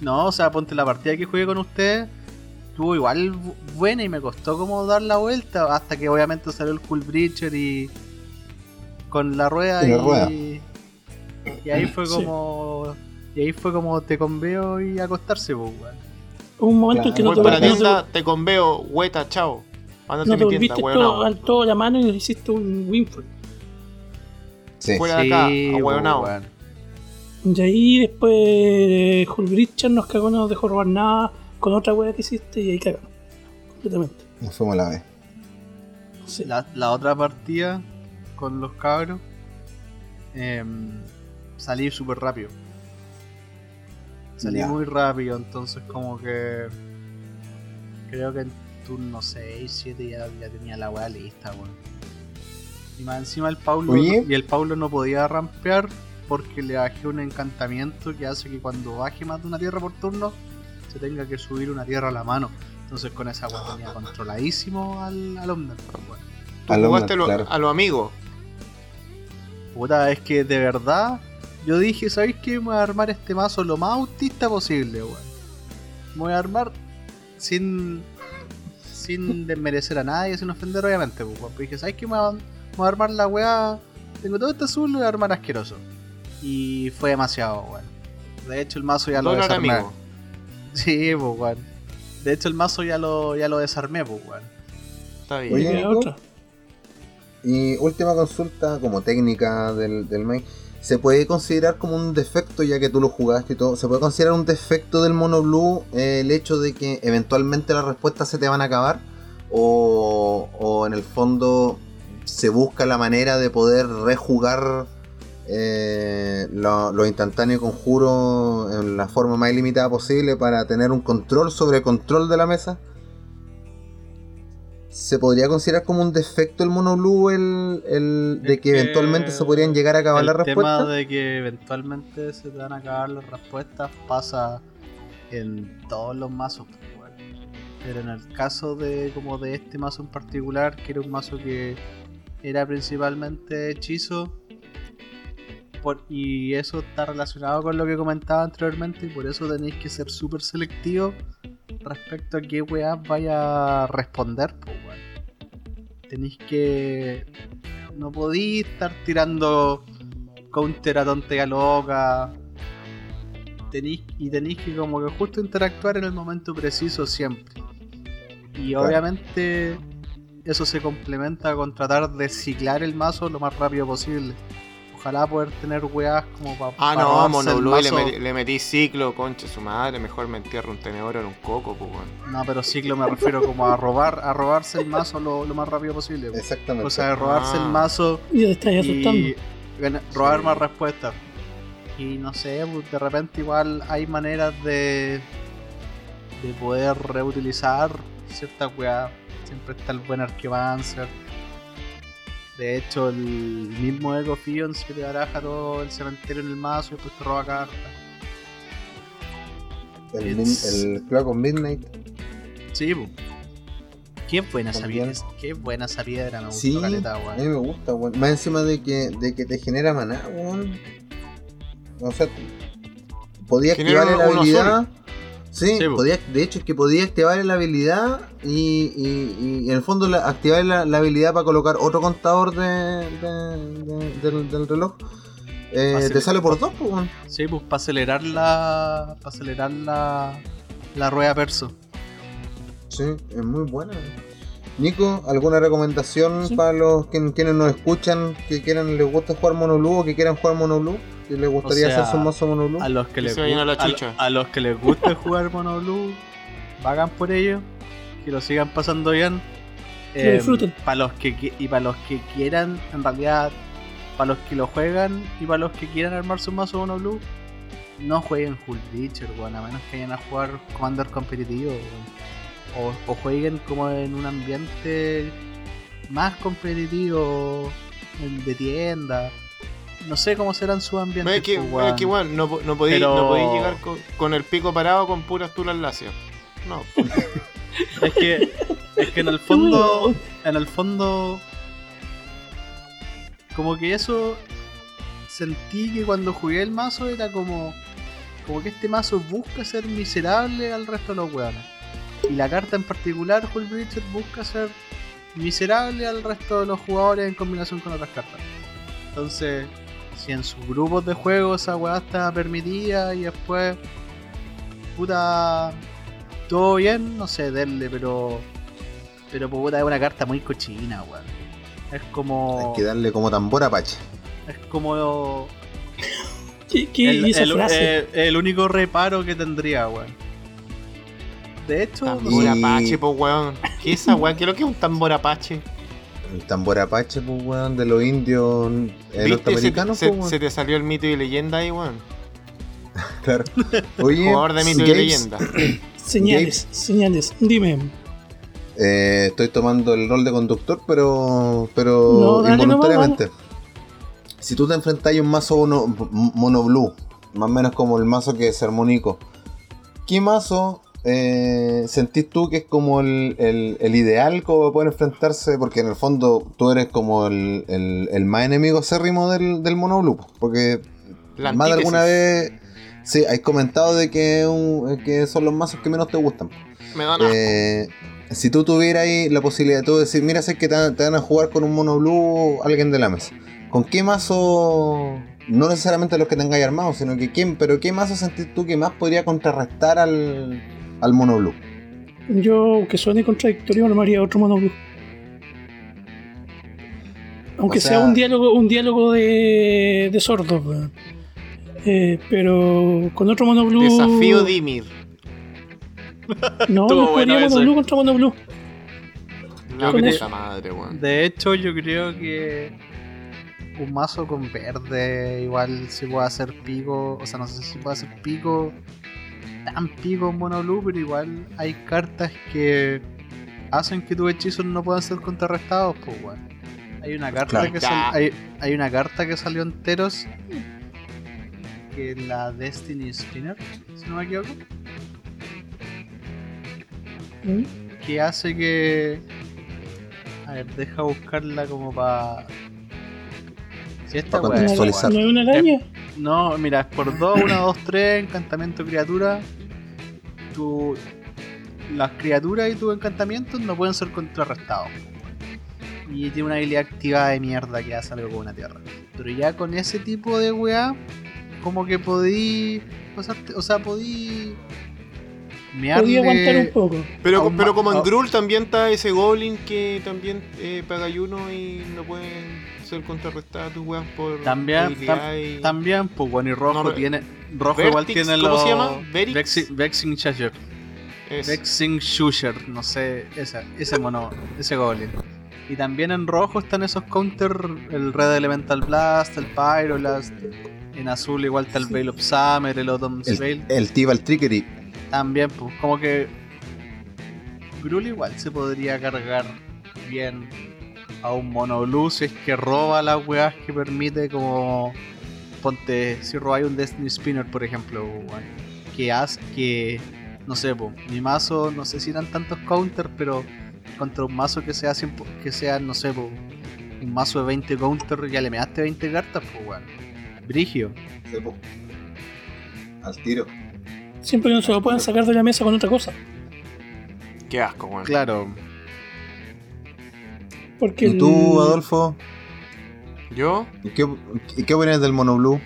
[SPEAKER 4] no, o sea, ponte la partida que jugué con usted, estuvo igual bu- buena y me costó como dar la vuelta hasta que obviamente salió el Cool Breacher y con la rueda
[SPEAKER 3] Y la rueda.
[SPEAKER 4] y, y ahí fue
[SPEAKER 2] Sí.
[SPEAKER 4] como y ahí fue como te conveo y acostarse, pues,
[SPEAKER 2] un momento en que no
[SPEAKER 1] Voy
[SPEAKER 2] te,
[SPEAKER 1] para la
[SPEAKER 2] no te-
[SPEAKER 1] tienda, te conveo, hueta, chao. Ándate
[SPEAKER 2] no te
[SPEAKER 1] mi tienda,
[SPEAKER 2] todo, al todo la mano y hiciste un Winfrey.
[SPEAKER 3] Sí.
[SPEAKER 1] Fuera de acá,
[SPEAKER 4] Sí,
[SPEAKER 1] ahueonao.
[SPEAKER 4] weón.
[SPEAKER 2] Y ahí después eh, Hulk Richard nos cagó, no nos dejó robar nada con otra wea que hiciste y ahí cagamos. Completamente.
[SPEAKER 3] Nos fuimos a la vez.
[SPEAKER 2] Sí.
[SPEAKER 4] La, la otra partida con los cabros em, salí súper rápido. Salí
[SPEAKER 3] Ya.
[SPEAKER 4] muy rápido, entonces como que creo que en turno 6, 7 ya, ya tenía la weá lista, weón. Y más encima el Paulo
[SPEAKER 3] Oye.
[SPEAKER 4] y el Paulo no podía rampear porque le bajé un encantamiento que hace que cuando baje más de una tierra por turno se tenga que subir una tierra a la mano. Entonces con esa weá tenía controladísimo al, al Omner, weón.
[SPEAKER 1] Tú
[SPEAKER 3] Al
[SPEAKER 1] jugaste a
[SPEAKER 3] Omnar,
[SPEAKER 1] lo-
[SPEAKER 3] claro.
[SPEAKER 1] a los amigos.
[SPEAKER 4] Puta, es que de verdad, yo dije, ¿sabéis qué? Me voy a armar este mazo lo más autista posible, weón. Me voy a armar sin sin desmerecer a nadie, sin ofender, obviamente, pues, weón. Pero dije, ¿sabéis qué? Me voy a, voy a armar la weá. Tengo todo este azul, lo voy a armar asqueroso. Y fue demasiado, weón. De hecho, el mazo ya lo desarmé.
[SPEAKER 1] amigo.
[SPEAKER 4] Sí, pues, weón. De hecho, el mazo ya lo, ya lo desarmé, pues, weón.
[SPEAKER 1] Está bien.
[SPEAKER 3] Oye.
[SPEAKER 2] Y
[SPEAKER 3] última consulta como técnica del, del main. ¿Se puede considerar como un defecto, ya que tú lo jugaste y todo? ¿Se puede considerar un defecto del mono blue eh, el hecho de que eventualmente las respuestas se te van a acabar? ¿O, o en el fondo se busca la manera de poder rejugar eh, lo, lo instantáneo y conjuro en la forma más ilimitada posible para tener un control sobre el control de la mesa? ¿Se podría considerar como un defecto el mono blue el, el de que
[SPEAKER 4] que
[SPEAKER 3] eventualmente se podrían llegar a acabar
[SPEAKER 4] el
[SPEAKER 3] las
[SPEAKER 4] tema
[SPEAKER 3] respuestas?
[SPEAKER 4] de que eventualmente se te van a acabar las respuestas pasa en todos los mazos. pues. Pero en el caso de como de este mazo en particular, que era un mazo que era principalmente hechizo, por- y eso está relacionado con lo que comentaba anteriormente, y por eso tenéis que ser súper selectivos respecto a qué weá vaya a responder. Pues. Tenéis que no podí estar tirando counter a tontería loca. Tenéis, y tenéis que como que justo interactuar en el momento preciso siempre. Y
[SPEAKER 3] Claro.
[SPEAKER 4] Eso se complementa con tratar de ciclar el mazo lo más rápido posible. Ojalá poder tener weas como para.
[SPEAKER 1] Ah, no, Mono Blue le, met- le metí ciclo, concha su madre. Mejor me entierro un tenedor en un coco, pues, weón.
[SPEAKER 4] No, pero ciclo me refiero como a robar, a robarse el mazo lo, lo más rápido posible.
[SPEAKER 3] Exactamente.
[SPEAKER 4] O sea, robarse
[SPEAKER 1] Ah.
[SPEAKER 4] el mazo
[SPEAKER 2] Y te estás asustando.
[SPEAKER 4] y robar
[SPEAKER 1] Sí.
[SPEAKER 4] más respuestas. Y no sé, pues, de repente igual hay maneras de de poder reutilizar ciertas weas. Siempre está el buen Arqueomancer. De hecho, el mismo Echo Fions que te baraja todo el cementerio en el mazo y después te roba cartas.
[SPEAKER 3] el, el Clock of Midnight.
[SPEAKER 4] Sí, pues. Qué buena esa piedra, qué buena esa piedra, me gustó
[SPEAKER 3] Sí,
[SPEAKER 4] caleta,
[SPEAKER 3] a mí me gusta, weón. Más encima de que, de que te genera maná, weón. O sea, podía
[SPEAKER 1] Genera
[SPEAKER 3] activarle la habilidad Sí,
[SPEAKER 4] Sí, po.
[SPEAKER 3] podía, de hecho es que podía activar la habilidad y, y- y en el fondo la- activar la, la habilidad para colocar otro contador de, de- de- del, del reloj. Eh, te sale por dos, pues.
[SPEAKER 4] Sí, pues para acelerar la. para acelerar la. la rueda perso.
[SPEAKER 3] Sí, es muy buena. Nico, ¿alguna recomendación
[SPEAKER 2] Sí.
[SPEAKER 3] para los que, quienes nos escuchan que quieran les gusta jugar Mono Blue o que quieran jugar Mono Blue? Que les gustaría
[SPEAKER 4] sea,
[SPEAKER 3] hacer su mazo Mono Blue.
[SPEAKER 4] A los que les
[SPEAKER 1] se vayan a
[SPEAKER 4] los que les guste jugar Mono Blue, vagan por ello, que lo sigan pasando bien.
[SPEAKER 2] Que lo disfruten.
[SPEAKER 4] Para los que y para los que quieran, en realidad, para los que lo juegan y para los que quieran armar su mazo Mono Blue, no jueguen Hull Breacher, weón, a menos que vayan a jugar Commander competitivo. O, o jueguen como en un ambiente más competitivo, de tienda. No sé cómo serán sus ambientes.
[SPEAKER 1] Es que,
[SPEAKER 4] pues,
[SPEAKER 1] es que bueno, no, no podéis
[SPEAKER 4] Pero-
[SPEAKER 1] no llegar con, con el pico parado con puras tulas lacias. No.
[SPEAKER 4] Es que, es que en el fondo, en el fondo, como que eso sentí que cuando jugué el mazo era como, como que este mazo busca ser miserable al resto de los weones. Y la carta en particular, Hull Breacher, busca ser miserable al resto de los jugadores en combinación con otras cartas. Entonces, si en sus grupos de juego esa weá está permitida y después, puta, todo bien, no sé, denle, pero. Pero puta, es una carta muy cochina, weón. Es como.
[SPEAKER 3] Hay que darle como tambor apache.
[SPEAKER 4] Es como.
[SPEAKER 2] ¿Qué, qué
[SPEAKER 4] el,
[SPEAKER 2] esa
[SPEAKER 4] el-
[SPEAKER 2] frase?
[SPEAKER 4] eh, el único reparo que tendría, weón. De hecho, no
[SPEAKER 1] Tambor
[SPEAKER 3] Y-
[SPEAKER 1] apache, pues weón. ¿Qué es esa weón? ¿Qué es lo que es un tambor apache?
[SPEAKER 3] El tambor apache, pues, weón, de los indios eh,
[SPEAKER 1] ¿Viste? Se,
[SPEAKER 3] norteamericanos,
[SPEAKER 1] se-
[SPEAKER 3] pues,
[SPEAKER 1] se te salió el mito y leyenda ahí, weón.
[SPEAKER 3] Claro. Oye,
[SPEAKER 1] Jugador de mito y leyenda.
[SPEAKER 2] Señales, señales. Dime.
[SPEAKER 3] eh, estoy tomando el rol de conductor, pero pero
[SPEAKER 2] No,
[SPEAKER 3] involuntariamente. Si tú te enfrentas a un mazo mono, mono blue, más o menos como el mazo que es armónico, ¿qué mazo eh, sentís tú que es como el, el- el ideal como poder enfrentarse? Porque en el fondo tú eres como el, el- más enemigo acérrimo del, del mono blue. Porque
[SPEAKER 1] La
[SPEAKER 3] más de alguna vez sí, has comentado de que, un- que son los mazos que menos te gustan.
[SPEAKER 1] Me dan.
[SPEAKER 3] Eh, si tú tuvieras ahí la posibilidad de decir, mira, sé que te, van- te van a jugar con un mono blue alguien de la mesa. ¿Con qué mazo? No necesariamente los que tengáis armados, sino que quién, pero qué mazo sentís tú que más podría contrarrestar al, al mono blue?
[SPEAKER 2] Yo, que suene contradictorio, no me haría otro mono blue. Aunque
[SPEAKER 3] O sea-
[SPEAKER 2] sea, un diálogo, un diálogo de, de sordos, weón. Eh, pero con otro mono blue.
[SPEAKER 1] Desafío Dimir.
[SPEAKER 2] No, no
[SPEAKER 4] bueno
[SPEAKER 2] mono blue contra mono blue.
[SPEAKER 1] Puta
[SPEAKER 2] eso.
[SPEAKER 1] madre, weón.
[SPEAKER 4] de hecho, yo creo que un mazo con verde igual se puede hacer pico. O sea, no sé si puede hacer pico. Tan pico en mono blue, pero igual hay cartas que hacen que tus hechizos no puedan ser contrarrestados, pues, weón. Hay una carta
[SPEAKER 3] Claro.
[SPEAKER 4] que sal- hay, hay una carta que salió enteros que es la Destiny Spinner, si no me equivoco.
[SPEAKER 2] ¿Mm?
[SPEAKER 4] que hace que. A ver, deja buscarla como para. Si esta
[SPEAKER 3] Pa'
[SPEAKER 4] weá es-
[SPEAKER 2] ¿No
[SPEAKER 3] Contextualizar.
[SPEAKER 2] es una araña?
[SPEAKER 4] No, mira, es por 2, 1, 2, 3, encantamiento criatura. Tu, las criaturas y tus encantamientos no pueden ser contrarrestados. Y tiene una habilidad activada de mierda que hace algo con una tierra. Pero ya con ese tipo de weá, como que podí. O sea, o sea podí.
[SPEAKER 2] Podía aguantar un poco.
[SPEAKER 1] Pero, pero como en Grul también está ese Goblin que también eh, paga ayuno y no pueden ser contrarrestadas tus weas por
[SPEAKER 4] También,
[SPEAKER 1] y-
[SPEAKER 4] También, pues bueno, y rojo
[SPEAKER 1] No,
[SPEAKER 4] tiene. Rojo
[SPEAKER 1] Vertix,
[SPEAKER 4] igual tiene
[SPEAKER 1] ¿cómo
[SPEAKER 4] los.
[SPEAKER 1] se llama?
[SPEAKER 4] Vexing, Vexing Shusher. Vexing Shusher, no sé, esa, ese mono, ese goblin. Y también en rojo están esos counter, el Red Elemental Blast, el Pyroblast. En azul igual está el. Veil of Summer, el Autumn's
[SPEAKER 3] El,
[SPEAKER 4] Veil.
[SPEAKER 3] el Tibal Trickery.
[SPEAKER 4] También, pues como que. Grul igual se podría cargar bien a un mono blue si es que roba las weas que permite como. Ponte, si robáis un Destiny Spinner, por ejemplo, weón, que hace que. No sé, po, mi mazo, no sé si eran tantos counters, pero contra un mazo que sea, 100 que sea no sé, po, un mazo de 20 counters, ya le measte 20 cartas, pues weón. Brigio.
[SPEAKER 3] Al tiro.
[SPEAKER 2] Siempre que no se lo puedan sacar de la mesa con otra cosa.
[SPEAKER 1] Qué asco, weón.
[SPEAKER 4] Claro.
[SPEAKER 2] Porque
[SPEAKER 3] ¿Y
[SPEAKER 2] el-
[SPEAKER 3] tú, Adolfo?
[SPEAKER 1] ¿Yo?
[SPEAKER 3] ¿Qué, qué opinas del Mono Blue?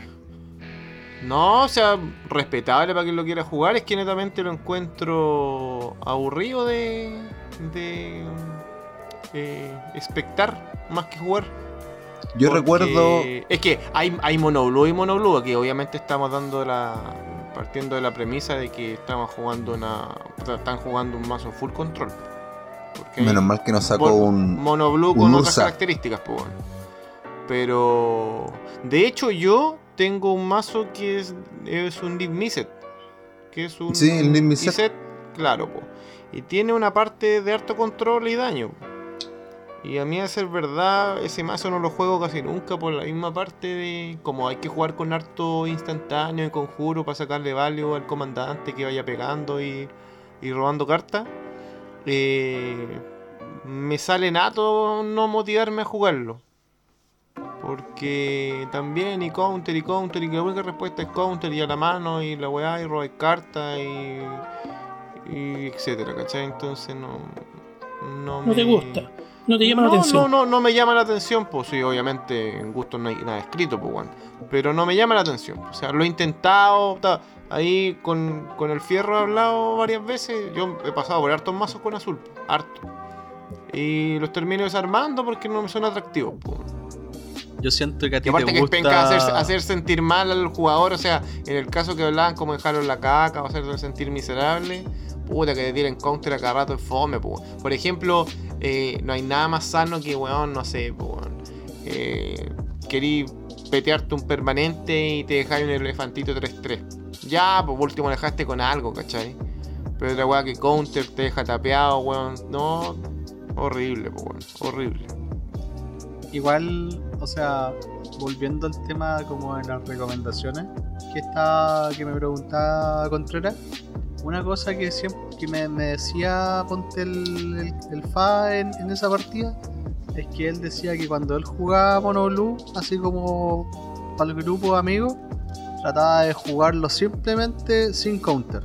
[SPEAKER 1] No, o sea, respetable para quien lo quiera jugar, es que netamente lo encuentro aburrido de. de. eh, espectar más que jugar.
[SPEAKER 3] Yo
[SPEAKER 1] Porque
[SPEAKER 3] recuerdo.
[SPEAKER 1] Es que hay, hay Mono Blue y Mono Blue, aquí obviamente estamos dando la. partiendo de la premisa de que estamos jugando una. están jugando un mazo full control. Porque
[SPEAKER 3] Menos mal que nos sacó un.
[SPEAKER 1] Mono Blue con otras
[SPEAKER 3] Ursa.
[SPEAKER 1] características, pues. Pero. De hecho, yo tengo un mazo que es, es un Deep Misset. Que es un.
[SPEAKER 3] Sí, el Deep Misset.
[SPEAKER 1] Misset, claro, po. Y tiene una parte de harto control y daño. Y a mí, a ser verdad, ese mazo no lo juego casi nunca por la misma parte de. Como hay que jugar con harto instantáneo y conjuro para sacarle value al comandante que vaya pegando y, y robando cartas. Eh, me sale nato no motivarme a jugarlo. Porque también y counter y counter y la única respuesta es counter y a la mano y la weá y robar cartas y, y etcétera, ¿cachai? Entonces no... No,
[SPEAKER 2] no te gusta. No te llama
[SPEAKER 1] no,
[SPEAKER 2] la atención.
[SPEAKER 1] No, no, no me llama la atención, pues sí, obviamente en gusto no hay nada escrito, pues bueno. Pero no me llama la atención. O sea, lo he intentado, ta, ahí con, con el fierro he hablado varias veces. Yo he pasado por hartos mazos con azul, harto. Y los termino desarmando porque no me son atractivos, pues.
[SPEAKER 4] Yo siento que a ti
[SPEAKER 1] Y aparte
[SPEAKER 4] te
[SPEAKER 1] que es
[SPEAKER 4] gusta...
[SPEAKER 1] penca hacer, hacer sentir mal al jugador, o sea, en el caso que hablaban como dejarlo en la caca o hacerlo sentir miserable, puta que te tiren counter a cada rato es fome, po. Por ejemplo, eh, no hay nada más sano que, weón, no sé, po. Eh, querí petearte un permanente y te dejáis un elefantito 3-3. Ya, por último dejaste con algo, ¿cachai? Pero otra weá que counter te deja tapeado, weón. No, horrible, weón. Horrible.
[SPEAKER 4] Igual, o sea, volviendo al tema como en las recomendaciones que está, que me preguntaba Contreras, una cosa que siempre que me, decía ponte el, FA en, en esa partida es que él decía que cuando él jugaba Mono así como para el grupo de amigos, trataba de jugarlo simplemente sin counter.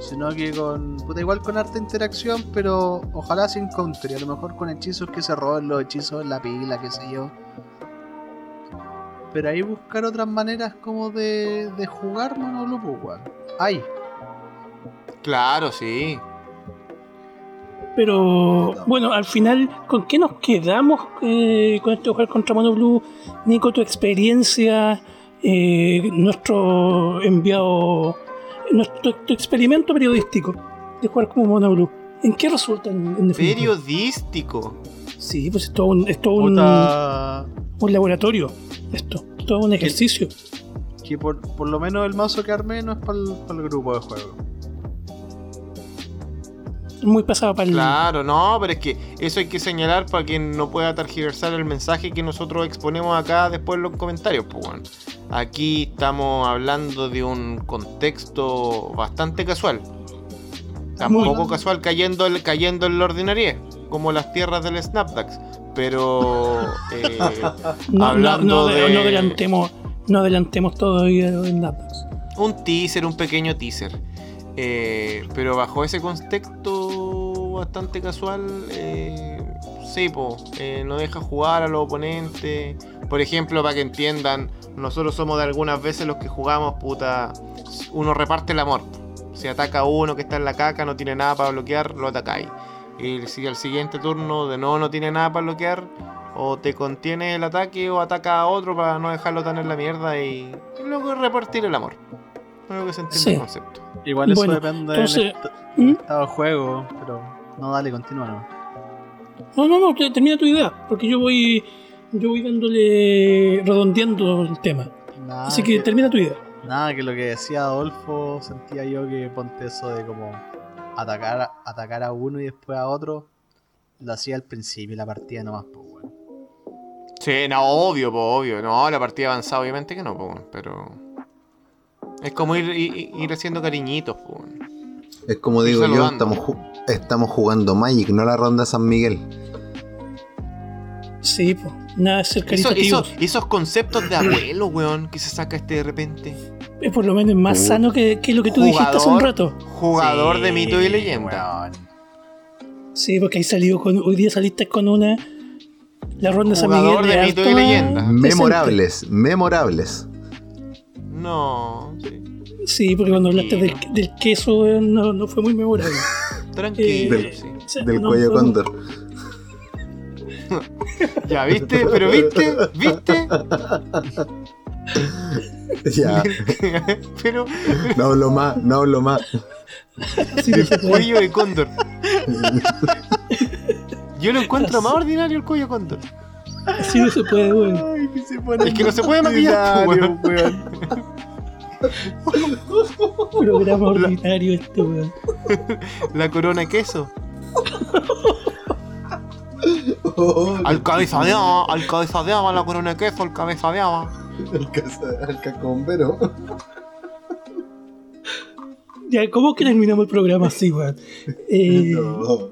[SPEAKER 4] Sino que con. Puta, igual con harta interacción, pero ojalá sin counter. Y a lo mejor con hechizos que se roben los hechizos en la pila, qué sé yo. Pero ahí buscar otras maneras como de, de jugar Mono Blue, pues.
[SPEAKER 1] Claro, sí.
[SPEAKER 2] Pero bueno, al final, ¿con qué nos quedamos eh, con este jugar contra Mono Blue? Nico, tu experiencia, eh, nuestro enviado, nuestro tu experimento periodístico de jugar como Mono Blue. ¿En qué resulta en, en?
[SPEAKER 1] Periodístico.
[SPEAKER 2] Sí, pues es todo un, es todo un laboratorio. Esto, todo un ejercicio.
[SPEAKER 4] Que por, por lo menos el mazo que armé no es para el, grupo de juego.
[SPEAKER 2] Muy pasado para el.
[SPEAKER 1] Claro, no, pero es que eso hay que señalar para quien no pueda tergiversar el mensaje que nosotros exponemos acá después en los comentarios. Pues, bueno. Aquí estamos hablando de un contexto bastante casual. Tampoco
[SPEAKER 2] Muy-
[SPEAKER 1] casual cayendo, el- cayendo en la ordinaria, como las tierras del Snapdax. Pero eh,
[SPEAKER 2] No,
[SPEAKER 1] hablando
[SPEAKER 2] no,
[SPEAKER 1] de-
[SPEAKER 2] no adelantemos, no adelantemos todavía en Napax.
[SPEAKER 1] un teaser, un pequeño teaser. Eh, pero bajo ese contexto bastante casual, eh, sí, po, eh, no deja jugar a los oponentes. Por ejemplo, para que entiendan, nosotros somos de algunas veces los que jugamos, puta, uno reparte el amor. Si ataca a uno que está en la caca, no tiene nada para bloquear, lo atacáis. Y si al siguiente turno de nuevo no tiene nada para bloquear, o te contiene el ataque o ataca a otro para no dejarlo tan en la mierda y, y luego repartir el amor. Creo que se entiende
[SPEAKER 2] Sí.
[SPEAKER 1] el concepto.
[SPEAKER 4] Igual eso
[SPEAKER 2] Bueno,
[SPEAKER 4] depende
[SPEAKER 2] entonces-
[SPEAKER 4] del est-
[SPEAKER 2] ¿Mm?
[SPEAKER 4] estado de juego, pero no dale, continúa. No.
[SPEAKER 2] No, no, no, te- termina tu idea, porque yo voy, yo voy dándole, redondeando el tema.
[SPEAKER 4] Nada,
[SPEAKER 2] Así que termina tu idea.
[SPEAKER 4] Nada, que lo que decía Adolfo, sentía yo que ponte eso de como atacar, atacar a uno y después a otro, lo hacía al principio la partida nomás, pues bueno.
[SPEAKER 1] Sí, no, obvio, po, obvio. No, la partida avanzada obviamente que no, po, pero... Es como ir, ir, ir haciendo cariñitos, po.
[SPEAKER 3] Es como digo yo, estamos, ju- estamos jugando Magic, no la ronda San Miguel.
[SPEAKER 2] Sí, pues, nada de ser
[SPEAKER 1] Eso-
[SPEAKER 2] caritativo.
[SPEAKER 1] eso- esos conceptos de abuelo, weón, que se saca este de repente.
[SPEAKER 2] es por lo menos más
[SPEAKER 3] Uh.
[SPEAKER 2] sano que, que lo que tú dijiste hace un rato.
[SPEAKER 1] Jugador
[SPEAKER 4] Sí,
[SPEAKER 1] de mito y leyenda.
[SPEAKER 4] weón.
[SPEAKER 2] Sí, porque ahí salió con, hoy día saliste con una. La ronda de San
[SPEAKER 1] Jugador
[SPEAKER 2] Miguel
[SPEAKER 1] de
[SPEAKER 2] de
[SPEAKER 1] mito y leyenda.
[SPEAKER 2] decente.
[SPEAKER 3] Memorables, memorables.
[SPEAKER 1] No, sí.
[SPEAKER 2] Sí, porque cuando hablaste del, del queso no, no fue muy memorable.
[SPEAKER 1] Tranquilo.
[SPEAKER 2] Eh,
[SPEAKER 1] sí.
[SPEAKER 2] O sea,
[SPEAKER 3] Del
[SPEAKER 2] no
[SPEAKER 3] cuello cóndor.
[SPEAKER 1] Ya, ¿viste? ¿Pero viste? ¿Viste?
[SPEAKER 3] Ya,
[SPEAKER 1] Pero
[SPEAKER 3] no hablo más, no hablo más.
[SPEAKER 2] Sí, puede.
[SPEAKER 1] cuello de cóndor. Yo lo encuentro más ordinario el cuello de cóndor.
[SPEAKER 2] Así no se puede, weón.
[SPEAKER 1] Es que no se puede maquillar,
[SPEAKER 4] weón.
[SPEAKER 2] Programa ordinario este, weón.
[SPEAKER 1] La corona de queso. Al cabeza de haba, al cabeza de haba, la corona de queso, al cabeza de
[SPEAKER 3] casa- el cacombero.
[SPEAKER 2] Ya, ¿cómo que terminamos el programa así, weón? Eh,
[SPEAKER 3] No.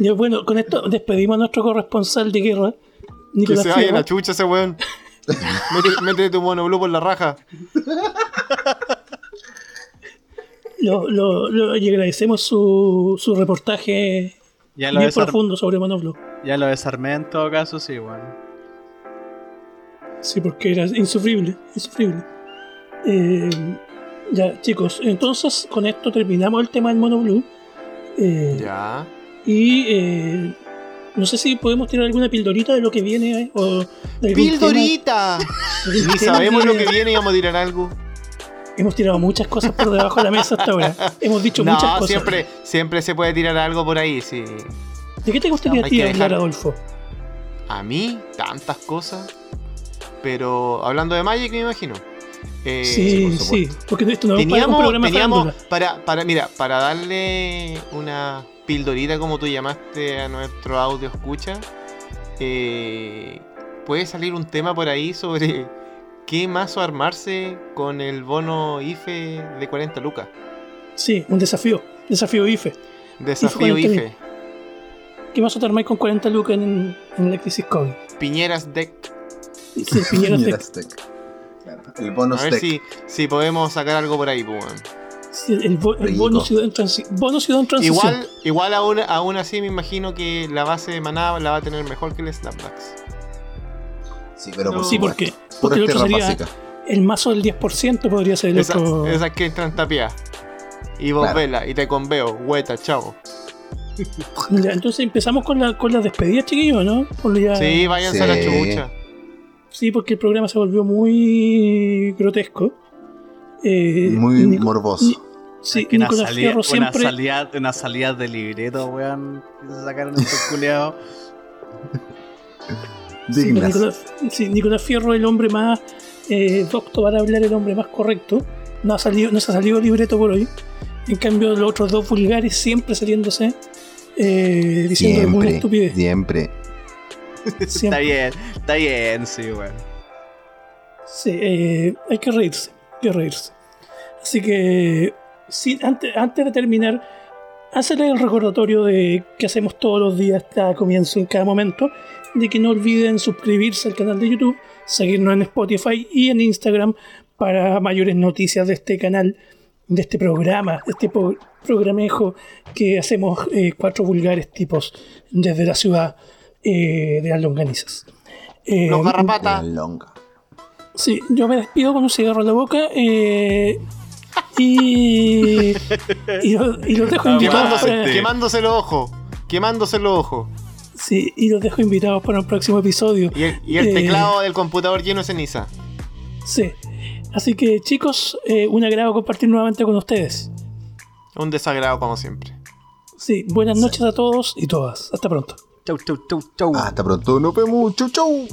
[SPEAKER 2] Ya, bueno, con esto despedimos a nuestro corresponsal de guerra,
[SPEAKER 1] Que se vaya la chucha ese weón. Mete- Métete tu monoblue por la raja.
[SPEAKER 2] Lo, lo- lo- y agradecemos su, su reportaje
[SPEAKER 4] Ya lo,
[SPEAKER 2] bien profundo sobre Monoblo.
[SPEAKER 4] ya lo desarmé en todo caso, sí, weón.
[SPEAKER 2] Sí, porque era insufrible, insufrible. Eh, ya, chicos, entonces con esto terminamos el tema del Monoblue. Eh,
[SPEAKER 1] Ya.
[SPEAKER 2] Y eh, no sé si podemos tirar alguna pildorita de lo que viene eh, o de
[SPEAKER 1] ¡Pildorita! Ni sabemos lo que viene y vamos a tirar algo.
[SPEAKER 2] Hemos tirado muchas cosas por debajo de la mesa hasta ahora. Hemos dicho muchas
[SPEAKER 1] No,
[SPEAKER 2] cosas.
[SPEAKER 1] siempre, siempre se puede tirar algo por ahí, sí.
[SPEAKER 2] ¿De qué te gustaría a
[SPEAKER 1] Hay
[SPEAKER 2] ti
[SPEAKER 1] que
[SPEAKER 2] hablar,
[SPEAKER 1] dejar-
[SPEAKER 2] Adolfo?
[SPEAKER 1] A mí, tantas cosas. Pero hablando de Magic, me imagino. Eh,
[SPEAKER 2] sí,
[SPEAKER 3] por
[SPEAKER 2] sí, porque esto no es para un
[SPEAKER 1] Teníamos, teníamos para, para, mira, para darle una pildorita como tú llamaste a nuestro audio escucha, eh, puede salir un tema por ahí sobre qué mazo armarse con el bono IFE de 40 lucas.
[SPEAKER 2] Sí, un desafío. Desafío IFE.
[SPEAKER 1] Desafío
[SPEAKER 2] 40
[SPEAKER 1] IFE.
[SPEAKER 2] ¿Qué vas a armáis con 40 lucas en, en la crisis COVID?
[SPEAKER 1] Piñeras Deck.
[SPEAKER 2] Sí, Piñera Tech.
[SPEAKER 3] Piñeras Tech. Claro, El bonus
[SPEAKER 1] A ver
[SPEAKER 3] deck.
[SPEAKER 1] si, si podemos sacar algo por ahí, pues.
[SPEAKER 2] Sí, el, bo- el bono ciudad en transi- bono ciudad en transición.
[SPEAKER 1] Igual, igual aún, aún así me imagino que la base de maná la va a tener mejor que el Snapbacks.
[SPEAKER 3] Sí, pero por.
[SPEAKER 2] Sí,
[SPEAKER 3] supuesto.
[SPEAKER 2] porque, porque el otro sería el mazo del 10% podría ser el
[SPEAKER 1] Esas,
[SPEAKER 2] otro.
[SPEAKER 1] esas que entran tapiadas. Y vos
[SPEAKER 3] Claro.
[SPEAKER 1] vela, y te conveo, hueta, chavo.
[SPEAKER 2] Ya, entonces empezamos con la, con la despedida, chiquillos, ¿no? Ya-
[SPEAKER 1] Sí, váyanse a la
[SPEAKER 3] Sí.
[SPEAKER 2] Sí, porque el programa se volvió muy grotesco. Eh,
[SPEAKER 3] Muy
[SPEAKER 2] Nico-
[SPEAKER 3] morboso.
[SPEAKER 2] Ni- sí,
[SPEAKER 4] que una
[SPEAKER 2] Nicolás
[SPEAKER 4] salida,
[SPEAKER 2] Fierro
[SPEAKER 4] una,
[SPEAKER 2] siempre.
[SPEAKER 4] salida, una salida de libreto, weón. Que se sacaron estos culeados.
[SPEAKER 2] Sí,
[SPEAKER 3] Dignas.
[SPEAKER 2] Nicolás, sí, Nicolás Fierro, el hombre más eh, docto para hablar, el hombre más correcto. No ha salido, no se ha salido libreto por hoy. En cambio, los otros dos vulgares siempre saliéndose eh, diciendo alguna
[SPEAKER 3] Siempre,
[SPEAKER 2] estupidez.
[SPEAKER 3] siempre.
[SPEAKER 4] Está bien, está bien, sí, weón.
[SPEAKER 2] Sí, eh, hay que reírse, hay que reírse. Así que, sí, antes, antes de terminar, hacerle el recordatorio de que hacemos todos los días, cada comienzo, en cada momento, de que no olviden suscribirse al canal de YouTube, seguirnos en Spotify y en Instagram para mayores noticias de este canal, de este programa, de este programejo que hacemos eh, cuatro vulgares tipos desde la ciudad eh, de las longanizas. Eh,
[SPEAKER 1] Los garrapatas.
[SPEAKER 3] longa.
[SPEAKER 2] Sí, yo me despido con un cigarro en la boca eh, y, y, lo- y los dejo invitados
[SPEAKER 1] Quemándose,
[SPEAKER 2] para,
[SPEAKER 1] quemándose los ojos. Quemándose los ojos.
[SPEAKER 2] sí, y los dejo invitados para un próximo episodio.
[SPEAKER 1] Y el, y el
[SPEAKER 2] Eh,
[SPEAKER 1] teclado del computador lleno de ceniza.
[SPEAKER 2] Sí. Así que chicos, eh, un agrado compartir nuevamente con ustedes.
[SPEAKER 1] Un desagrado como siempre.
[SPEAKER 2] Sí, buenas noches a todos y todas. Hasta pronto.
[SPEAKER 4] Chau, chau, chau, chau.
[SPEAKER 3] Hasta pronto, nos vemos. Chau, chau.